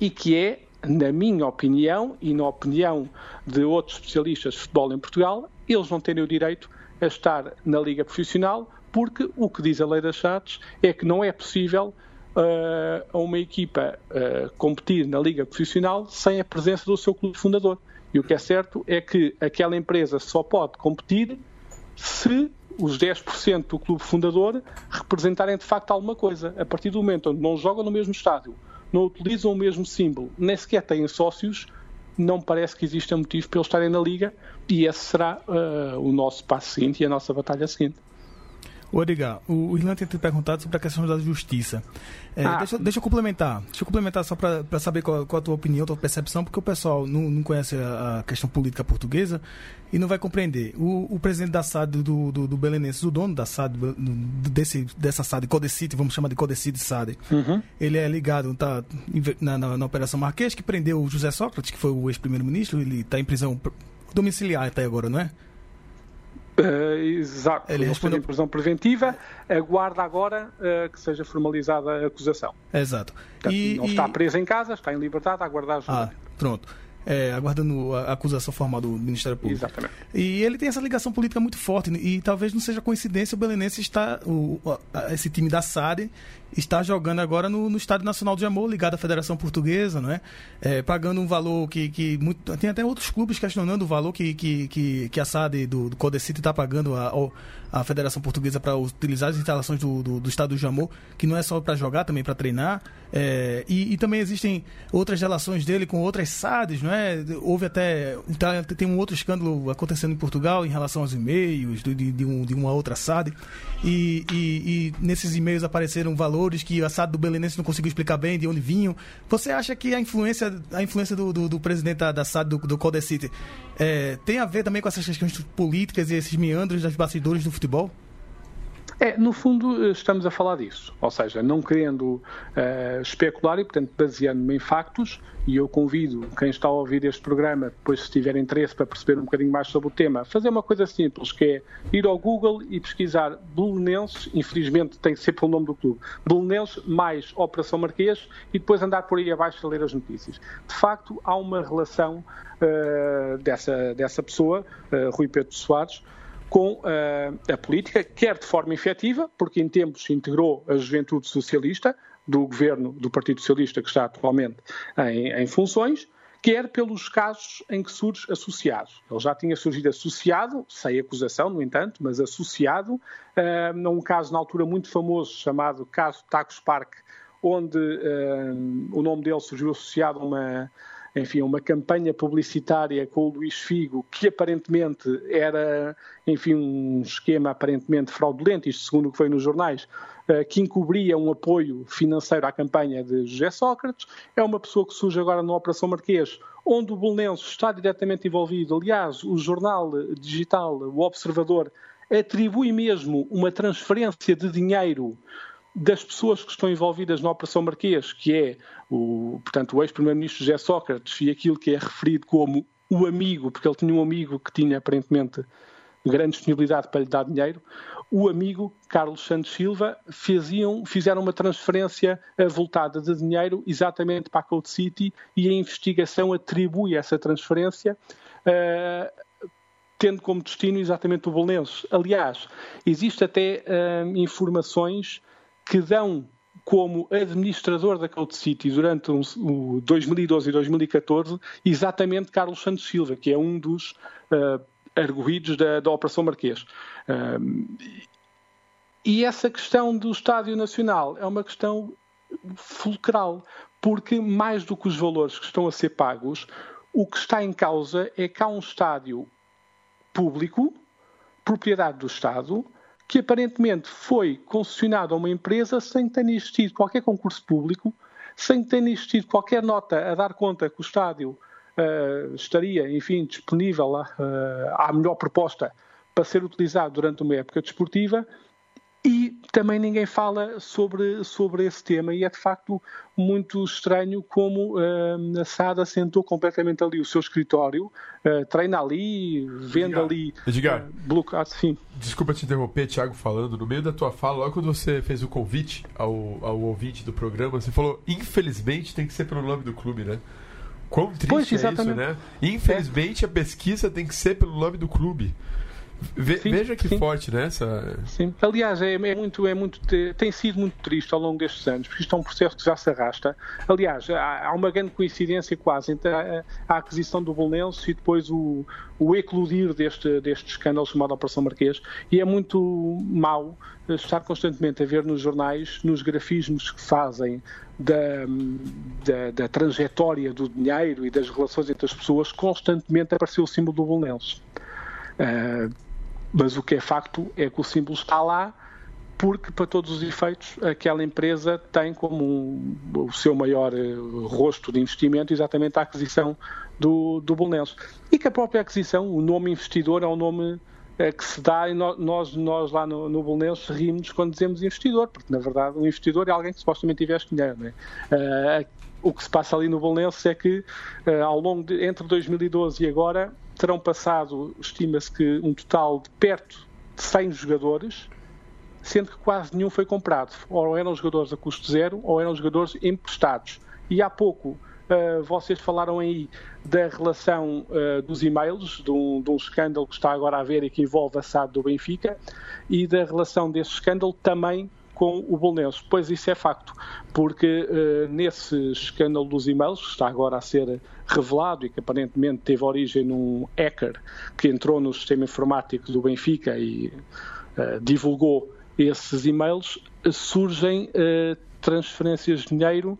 e que é, na minha opinião e na opinião de outros especialistas de futebol em Portugal, eles não terem o direito a estar na Liga Profissional, porque o que diz a lei das chaves é que não é possível uh, a uma equipa uh, competir na Liga Profissional sem a presença do seu clube fundador. E o que é certo é que aquela empresa só pode competir se os 10% do clube fundador representarem de facto alguma coisa. A partir do momento onde não jogam no mesmo estádio, não utilizam o mesmo símbolo, nem sequer têm sócios, não parece que exista motivo para eles estarem na Liga e esse será uh, o nosso passo seguinte e a nossa batalha seguinte. O Edgar, o o Irlanda tem te perguntado sobre a questão da justiça. É, Ah. deixa, deixa eu complementar. Deixa eu complementar só para saber qual, qual a tua opinião, tua percepção, porque o pessoal não, não conhece a, a questão política portuguesa e não vai compreender. O, o presidente da SAD do, do, do Belenenses, o dono da SAD, do- desse, dessa SAD, Codecite, vamos chamar de Codecite SAD, ele é ligado tá, na, na, na Operação Marquês, que prendeu o José Sócrates, que foi o ex-primeiro-ministro, ele está em prisão pr- domiciliar até agora, não é? Uh, exato, Ele respondeu- em prisão preventiva, aguarda agora uh, que seja formalizada a acusação. Exato. Portanto, E- não e- está preso em casa, está em liberdade a aguardar Ah, julgamento. pronto. É, aguardando a acusação formal do Ministério Público. Exatamente. E ele tem essa ligação política muito forte e talvez não seja coincidência o Belenense estar, o, a- esse time da SAD está jogando agora no, no Estádio Nacional de Amor, ligado à Federação Portuguesa, não é? É, pagando um valor que, que muito, tem até outros clubes questionando o valor que, que, que, que a SAD do, do Codecite está pagando a, ao- à Federação Portuguesa para utilizar as instalações do, do, do Estádio do Jamor, que não é só para jogar, também para treinar. É, e, e também existem outras relações dele com outras SADs, não é? Houve até. Tem um outro escândalo acontecendo em Portugal em relação aos e-mails de, de, um, de uma outra SAD. E, e, e, nesses e-mails apareceram valores que a SAD do Belenense não conseguiu explicar bem de onde vinham. Você acha que a influência, a influência do, do, do presidente da, da SAD do, do Codecity é, tem a ver também com essas questões políticas e esses meandros das bastidores do futebol? É, no fundo, estamos a falar disso. Ou seja, não querendo uh, especular e, portanto, baseando-me em factos, e eu convido quem está a ouvir este programa, depois, se tiver interesse para perceber um bocadinho mais sobre o tema, fazer uma coisa simples, que é ir ao Google e pesquisar Belenenses, infelizmente tem que ser pelo nome do clube, Belenenses mais Operação Marquês, e depois andar por aí abaixo a ler as notícias. De facto, há uma relação uh, dessa, dessa pessoa, uh, Rui Pedro Soares, com uh, a política, quer de forma efetiva, porque em tempos integrou a juventude socialista do governo do Partido Socialista que está atualmente em, em funções, quer pelos casos em que surge associado. Ele já tinha surgido associado, sem acusação, no entanto, mas associado, uh, num caso na altura muito famoso chamado caso Tacos Park, onde uh, o nome dele surgiu associado a uma enfim, uma campanha publicitária com o Luís Figo, que aparentemente era, enfim, um esquema aparentemente fraudulento, isto segundo o que foi nos jornais, eh, que encobria um apoio financeiro à campanha de José Sócrates. É uma pessoa que surge agora na Operação Marquês, onde o Bolonense está diretamente envolvido. Aliás, o jornal digital, o Observador, atribui mesmo uma transferência de dinheiro das pessoas que estão envolvidas na Operação Marquês, que é o, portanto, o ex-primeiro-ministro José Sócrates e aquilo que é referido como o amigo, porque ele tinha um amigo que tinha aparentemente grande disponibilidade para lhe dar dinheiro, o amigo Carlos Santos Silva faziam, fizeram uma transferência voltada de dinheiro exatamente para a Code City e a investigação atribui essa transferência uh, tendo como destino exatamente o Bolonenses. Aliás, existe até uh, informações que dão como administrador da Code City durante o 2012 e 2014 exatamente Carlos Santos Silva, que é um dos uh, arguídos da, da, Operação Marquês. Uh, e essa questão do Estádio Nacional é uma questão fulcral, porque mais do que os valores que estão a ser pagos, o que está em causa é que há um estádio público, propriedade do Estado, que aparentemente foi concessionado a uma empresa sem ter existido qualquer concurso público, sem ter existido qualquer nota a dar conta que o estádio uh, estaria, enfim, disponível uh, à melhor proposta para ser utilizado durante uma época desportiva e também ninguém fala sobre, sobre esse tema e é de facto muito estranho como uh, a SAD assentou completamente ali o seu escritório, uh, treina ali, vende Edgar, ali. Edgar, uh, sim. Desculpa te interromper, Thiago, falando. No meio da tua fala, logo quando você fez o convite ao, ao ouvinte do programa, você falou: infelizmente tem que ser pelo nome do clube, né? Quão triste pois, é isso, né? Infelizmente é. a pesquisa tem que ser pelo nome do clube. Ve sim, veja que sim. forte, né? Essa... Sim. Aliás, é, é, muito, é muito, tem sido muito triste ao longo destes anos, porque isto é um processo que já se arrasta. Aliás, há, há uma grande coincidência quase entre a, a aquisição do Bolonense e depois o, o eclodir deste, deste escândalo chamado Operação Marquês, e é muito mau estar constantemente a ver nos jornais, nos grafismos que fazem da, da, da, trajetória do dinheiro e das relações entre as pessoas, constantemente apareceu o símbolo do Bolonense. Uh, mas o que é facto é que o símbolo está lá porque, para todos os efeitos, aquela empresa tem como um, o seu maior uh, rosto de investimento exatamente a aquisição do, do. E que a própria aquisição, o nome investidor é um nome uh, que se dá e no, nós, nós lá no, no rimos quando dizemos investidor, porque na verdade um investidor é alguém que supostamente investe dinheiro. É? Uh, o que se passa ali no Bolonense é que ao longo de, entre 2012 e agora terão passado, estima-se que um total de perto de 100 jogadores, sendo que quase nenhum foi comprado. Ou eram jogadores a custo zero, ou eram jogadores emprestados. E há pouco uh, vocês falaram aí da relação uh, dos e-mails, de um, de um, escândalo que está agora a haver e que envolve a SAD do Benfica, e da relação desse escândalo também com o Bolonenses. Pois isso é facto, porque uh, nesse escândalo dos e-mails, que está agora a ser revelado e que aparentemente teve origem num hacker que entrou no sistema informático do Benfica e uh, divulgou esses e-mails, surgem uh, transferências de dinheiro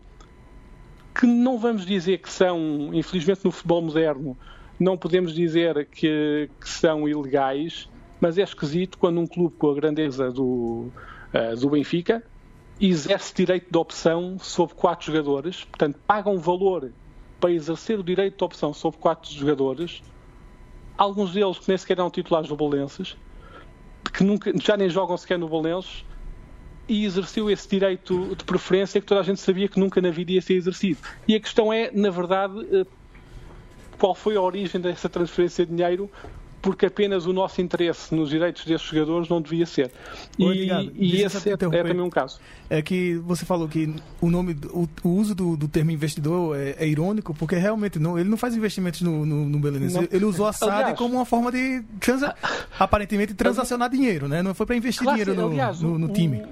que não vamos dizer que são, infelizmente no futebol moderno, não podemos dizer que, que são ilegais, mas é esquisito quando um clube com a grandeza do, do Benfica exerce direito de opção sobre quatro jogadores, portanto, paga um valor para exercer o direito de opção sobre quatro jogadores, alguns deles que nem sequer eram titulares do Bolenses, que nunca, já nem jogam sequer no Bolenses, e exerceu esse direito de preferência que toda a gente sabia que nunca na vida ia ser exercido. E a questão é, na verdade, eh, qual foi a origem dessa transferência de dinheiro? Porque apenas o nosso interesse nos direitos desses jogadores não devia ser. E, e esse é, é, também um caso. É que você falou que o nome, o, o uso do, do, termo investidor é, é, irônico, porque realmente não, ele não faz investimentos no, no, no Belenenses. Ele usou a SAD aliás, como uma forma de transa, aparentemente transacionar dinheiro, né? Não foi para investir claro, dinheiro no, aliás, no, no time.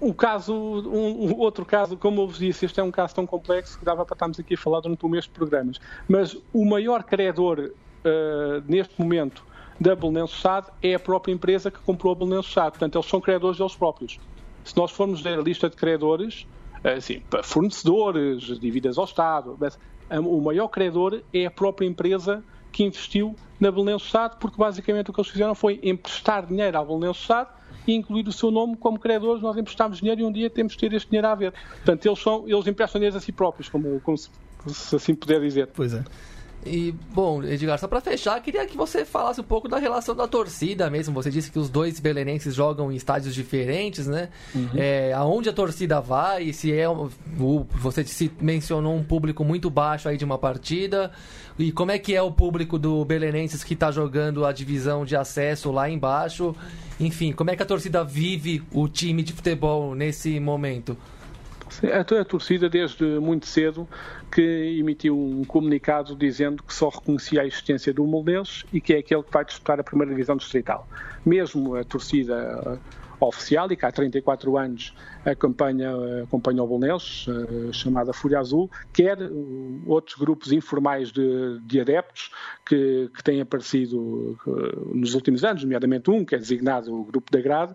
O, o caso, um, outro caso, como eu vos disse, este é um caso tão complexo que dava para estarmos aqui a falar durante um mês de programas. Mas o maior credor uh, neste momento da Belenenses SAD é a própria empresa que comprou a Belenenses SAD. Portanto, eles são credores deles próprios. Se nós formos ver a lista de credores, assim, fornecedores, dívidas ao Estado, mas o maior credor é a própria empresa que investiu na Belenenses SAD, porque basicamente o que eles fizeram foi emprestar dinheiro à Belenenses SAD e incluir o seu nome como credores. Nós emprestamos dinheiro e um dia temos de ter este dinheiro a ver. Portanto, eles, são, eles emprestam dinheiro a si próprios, como, como se, se assim puder dizer. Pois é. E, bom, Edgar, só para fechar, queria que você falasse um pouco da relação da torcida mesmo. Você disse que os dois belenenses jogam em estádios diferentes, né? Uhum. É, aonde a torcida vai, se é. O, você se mencionou um público muito baixo aí de uma partida. E como é que é o público do Belenenses que está jogando a divisão de acesso lá embaixo? Enfim, como é que a torcida vive o time de futebol nesse momento? A, a torcida, desde muito cedo, que emitiu um comunicado dizendo que só reconhecia a existência do Moldenses e que é aquele que vai disputar a primeira divisão distrital. Mesmo a torcida oficial e que há 34 anos acompanha, acompanha o Bolonenses, eh, chamada Fúria Azul, quer eh, outros grupos informais de, de adeptos que, que, têm aparecido eh, nos últimos anos, nomeadamente um, que é designado o Grupo da Grade,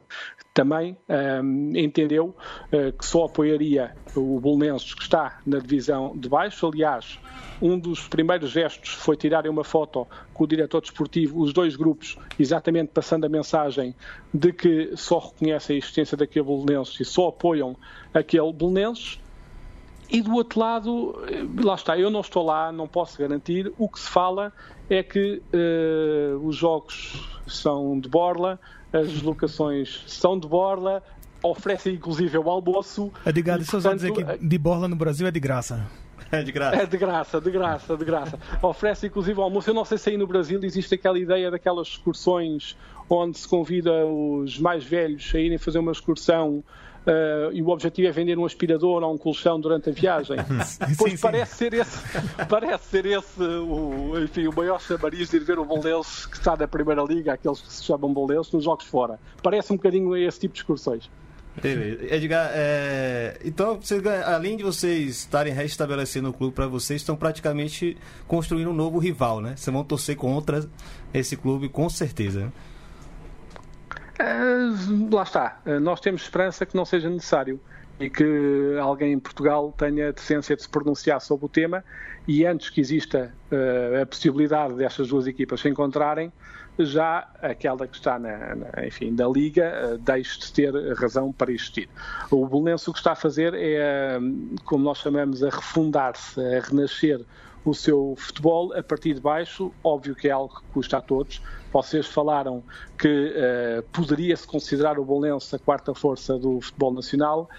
também um, entendeu que só apoiaria o Bolonenses que está na divisão de baixo. Aliás, um dos primeiros gestos foi tirarem uma foto com o diretor desportivo, os dois grupos, exatamente passando a mensagem de que só reconhecem a existência daquele Belenenses e só apoiam aquele Belenenses. E do outro lado, eh, lá está, eu não estou lá, não posso garantir. O que se fala é que uh, os jogos são de borla, as deslocações são de borla, oferecem inclusive o almoço. Edgar, deixa eu só dizer que de borla no Brasil é de graça. É de graça. É de graça, de graça, de graça. Oferece inclusive o almoço. Eu não sei se aí no Brasil existe aquela ideia daquelas excursões onde se convida os mais velhos a irem fazer uma excursão Uh, e o objetivo é vender um aspirador ou um colchão durante a viagem. pois sim, parece sim. ser esse, parece ser esse o, enfim, o maior chamariz de ir ver o Boldense que está na Primeira Liga, aqueles que se chamam Boldense, nos jogos fora. Parece um bocadinho esse tipo de excursões. Edgar, é... então, vocês, além de vocês estarem restabelecendo o clube para vocês, estão praticamente construindo um novo rival, né? Vocês vão torcer contra esse clube, com certeza. Uh, lá está. Uh, nós temos esperança que não seja necessário e que alguém em Portugal tenha a decência de se pronunciar sobre o tema e antes que exista uh, a possibilidade destas duas equipas se encontrarem, já aquela que está na, na enfim, da Liga deixe de ter razão para existir. O Belenense o que está a fazer é, como nós chamamos, a refundar-se, a renascer o seu futebol a partir de baixo, óbvio que é algo que custa a todos. Vocês falaram que uh, poderia-se considerar o Bolonense a quarta força do futebol nacional.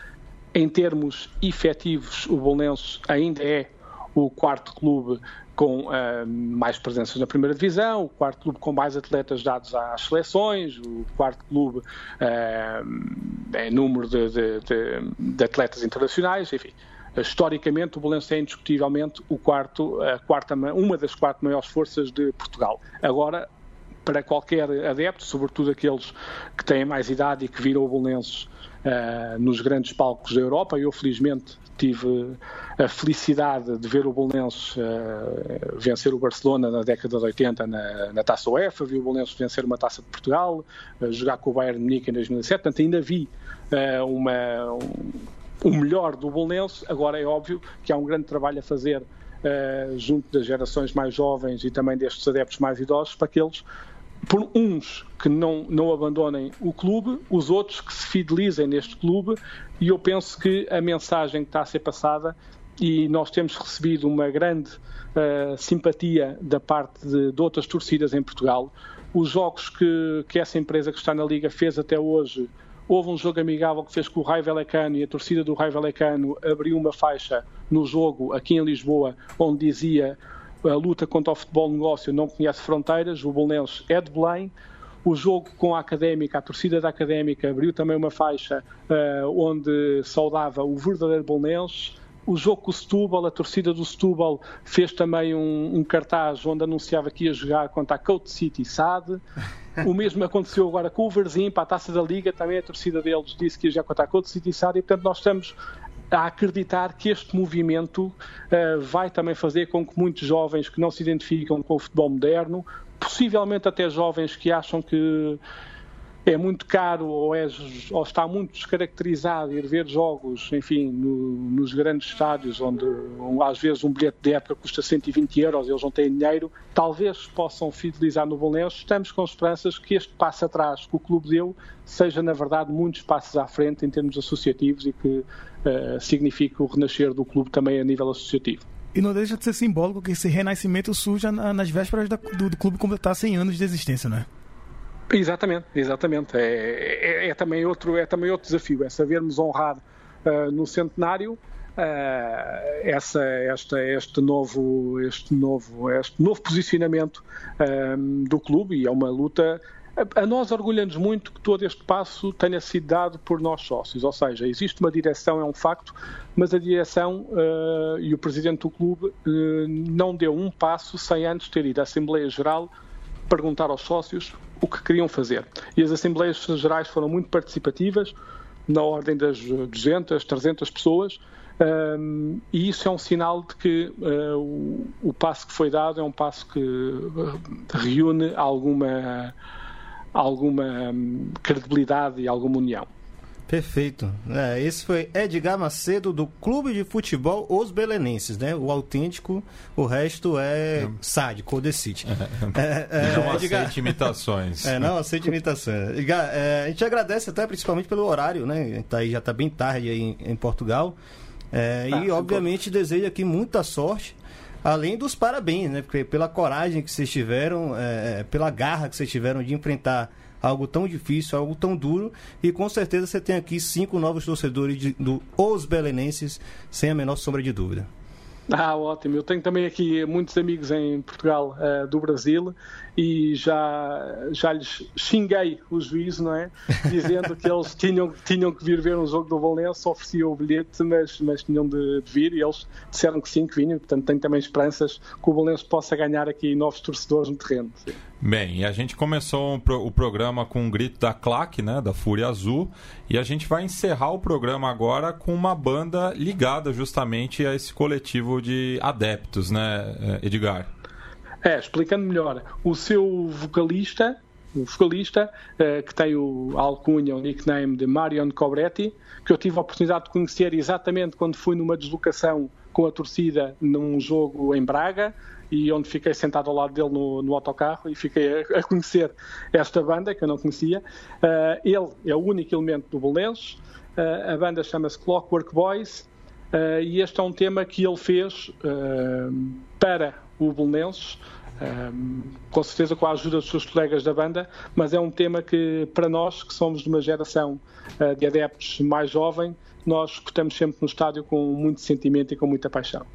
Em termos efetivos, o Bolonense ainda é o quarto clube com uh, mais presenças na primeira divisão, o quarto clube com mais atletas dados às seleções, o quarto clube uh, em número de, de, de, de atletas internacionais, enfim historicamente o Belenenses é indiscutivelmente o quarto, a quarta, uma das quatro maiores forças de Portugal. Agora, para qualquer adepto, sobretudo aqueles que têm mais idade e que viram o Belenenses uh, nos grandes palcos da Europa, eu felizmente tive a felicidade de ver o Belenenses uh, vencer o Barcelona na década de 80 na, na Taça UEFA, vi o Belenenses vencer uma Taça de Portugal, uh, jogar com o Bayern de Munique em 2007, portanto ainda vi uma, um, o melhor do Bolonense. Agora é óbvio que há um grande trabalho a fazer uh, junto das gerações mais jovens e também destes adeptos mais idosos para que eles por uns que não, não abandonem o clube, os outros que se fidelizem neste clube, e eu penso que a mensagem que está a ser passada, e nós temos recebido uma grande uh, simpatia da parte de, de, outras torcidas em Portugal. Os jogos que, que essa empresa que está na Liga fez até hoje, houve um jogo amigável que fez com o Raio Valecano e a torcida do Raio Valecano abriu uma faixa no jogo aqui em Lisboa, onde dizia a luta contra o futebol negócio não conhece fronteiras, o Bolonenses é de Belém. O jogo com a Académica, a torcida da Académica, abriu também uma faixa uh, onde saudava o verdadeiro Bolonenses. O jogo com o Setúbal, a torcida do Setúbal fez também um, um, cartaz onde anunciava que ia jogar contra a Coat City SAD. O mesmo aconteceu agora com o Verzim, para a Taça da Liga, também a torcida deles disse que ia jogar contra a Coat City SAD e, portanto, nós estamos a acreditar que este movimento uh, vai também fazer com que muitos jovens que não se identificam com o futebol moderno, possivelmente até jovens que acham que é muito caro ou, é, ou, está muito descaracterizado ir ver jogos, enfim, no, nos grandes estádios, onde às vezes um bilhete de época custa 120 euros e eles não têm dinheiro, talvez possam fidelizar no Bolonense. Estamos com esperanças que este passo atrás que o clube deu seja, na verdade, muitos passos à frente em termos associativos e que uh, signifique o renascer do clube também a nível associativo. E não deixa de ser simbólico que esse renascimento surja nas vésperas do, do clube completar 100 anos de existência, não é? Exatamente, exatamente. É, é, é, também outro, é também outro desafio, é sabermos honrar uh, no centenário uh, essa, esta, este, novo, este, novo, este novo posicionamento uh, do clube e é uma luta. A, a nós orgulhamos muito que todo este passo tenha sido dado por nós sócios, ou seja, existe uma direção, é um facto, mas a direção e o presidente do clube não deu um passo sem antes ter ido à Assembleia Geral perguntar aos sócios o que queriam fazer. E as Assembleias Gerais foram muito participativas, na ordem das 200, 300 pessoas, um, e isso é um sinal de que uh, o, o, passo que foi dado é um passo que uh, reúne alguma, alguma um, credibilidade e alguma união. Perfeito. É, esse foi Edgar Macedo do Clube de Futebol Os Belenenses, né? O autêntico, o resto é sádico, Codecite. É, é, não Edgar... aceite imitações. É, não aceite imitações. Edgar, é, a gente agradece até principalmente pelo horário, né? Tá aí, já está bem tarde aí em, em Portugal. É, ah, e obviamente desejo aqui muita sorte. Além dos parabéns, né? Porque pela coragem que vocês tiveram, é, pela garra que vocês tiveram de enfrentar algo tão difícil, algo tão duro. E com certeza você tem aqui cinco novos torcedores de, do Os Belenenses, sem a menor sombra de dúvida. Ah, ótimo. Eu tenho também aqui muitos amigos em Portugal uh, do Brasil e já, já lhes xinguei o juízo, não é? Dizendo que eles tinham, tinham que vir ver um jogo do Valença, ofereciam o bilhete, mas, mas tinham de, de, vir e eles disseram que sim, que vinham. Portanto, tenho também esperanças que o Valença possa ganhar aqui novos torcedores no terreno. Sim. Bem, a gente começou o programa com um grito da claque, né, da Fúria Azul, e a gente vai encerrar o programa agora com uma banda ligada justamente a esse coletivo de adeptos, né, Edgar? É, explicando melhor, o seu vocalista, o vocalista, uh, que tem o alcunha, o nickname de Marion Cobretti, que eu tive a oportunidade de conhecer exatamente quando fui numa deslocação com a torcida num jogo em Braga, e onde fiquei sentado ao lado dele no, no autocarro e fiquei a, a, conhecer esta banda que eu não conhecia. Uh, ele é o único elemento do Bolenses. Uh, a banda chama-se Clockwork Boys uh, e este é um tema que ele fez para o Belenenses, um, com certeza com a ajuda dos seus colegas da banda, mas é um tema que, para nós, que somos de uma geração uh, de adeptos mais jovem, nós escutamos sempre no estádio com muito sentimento e com muita paixão.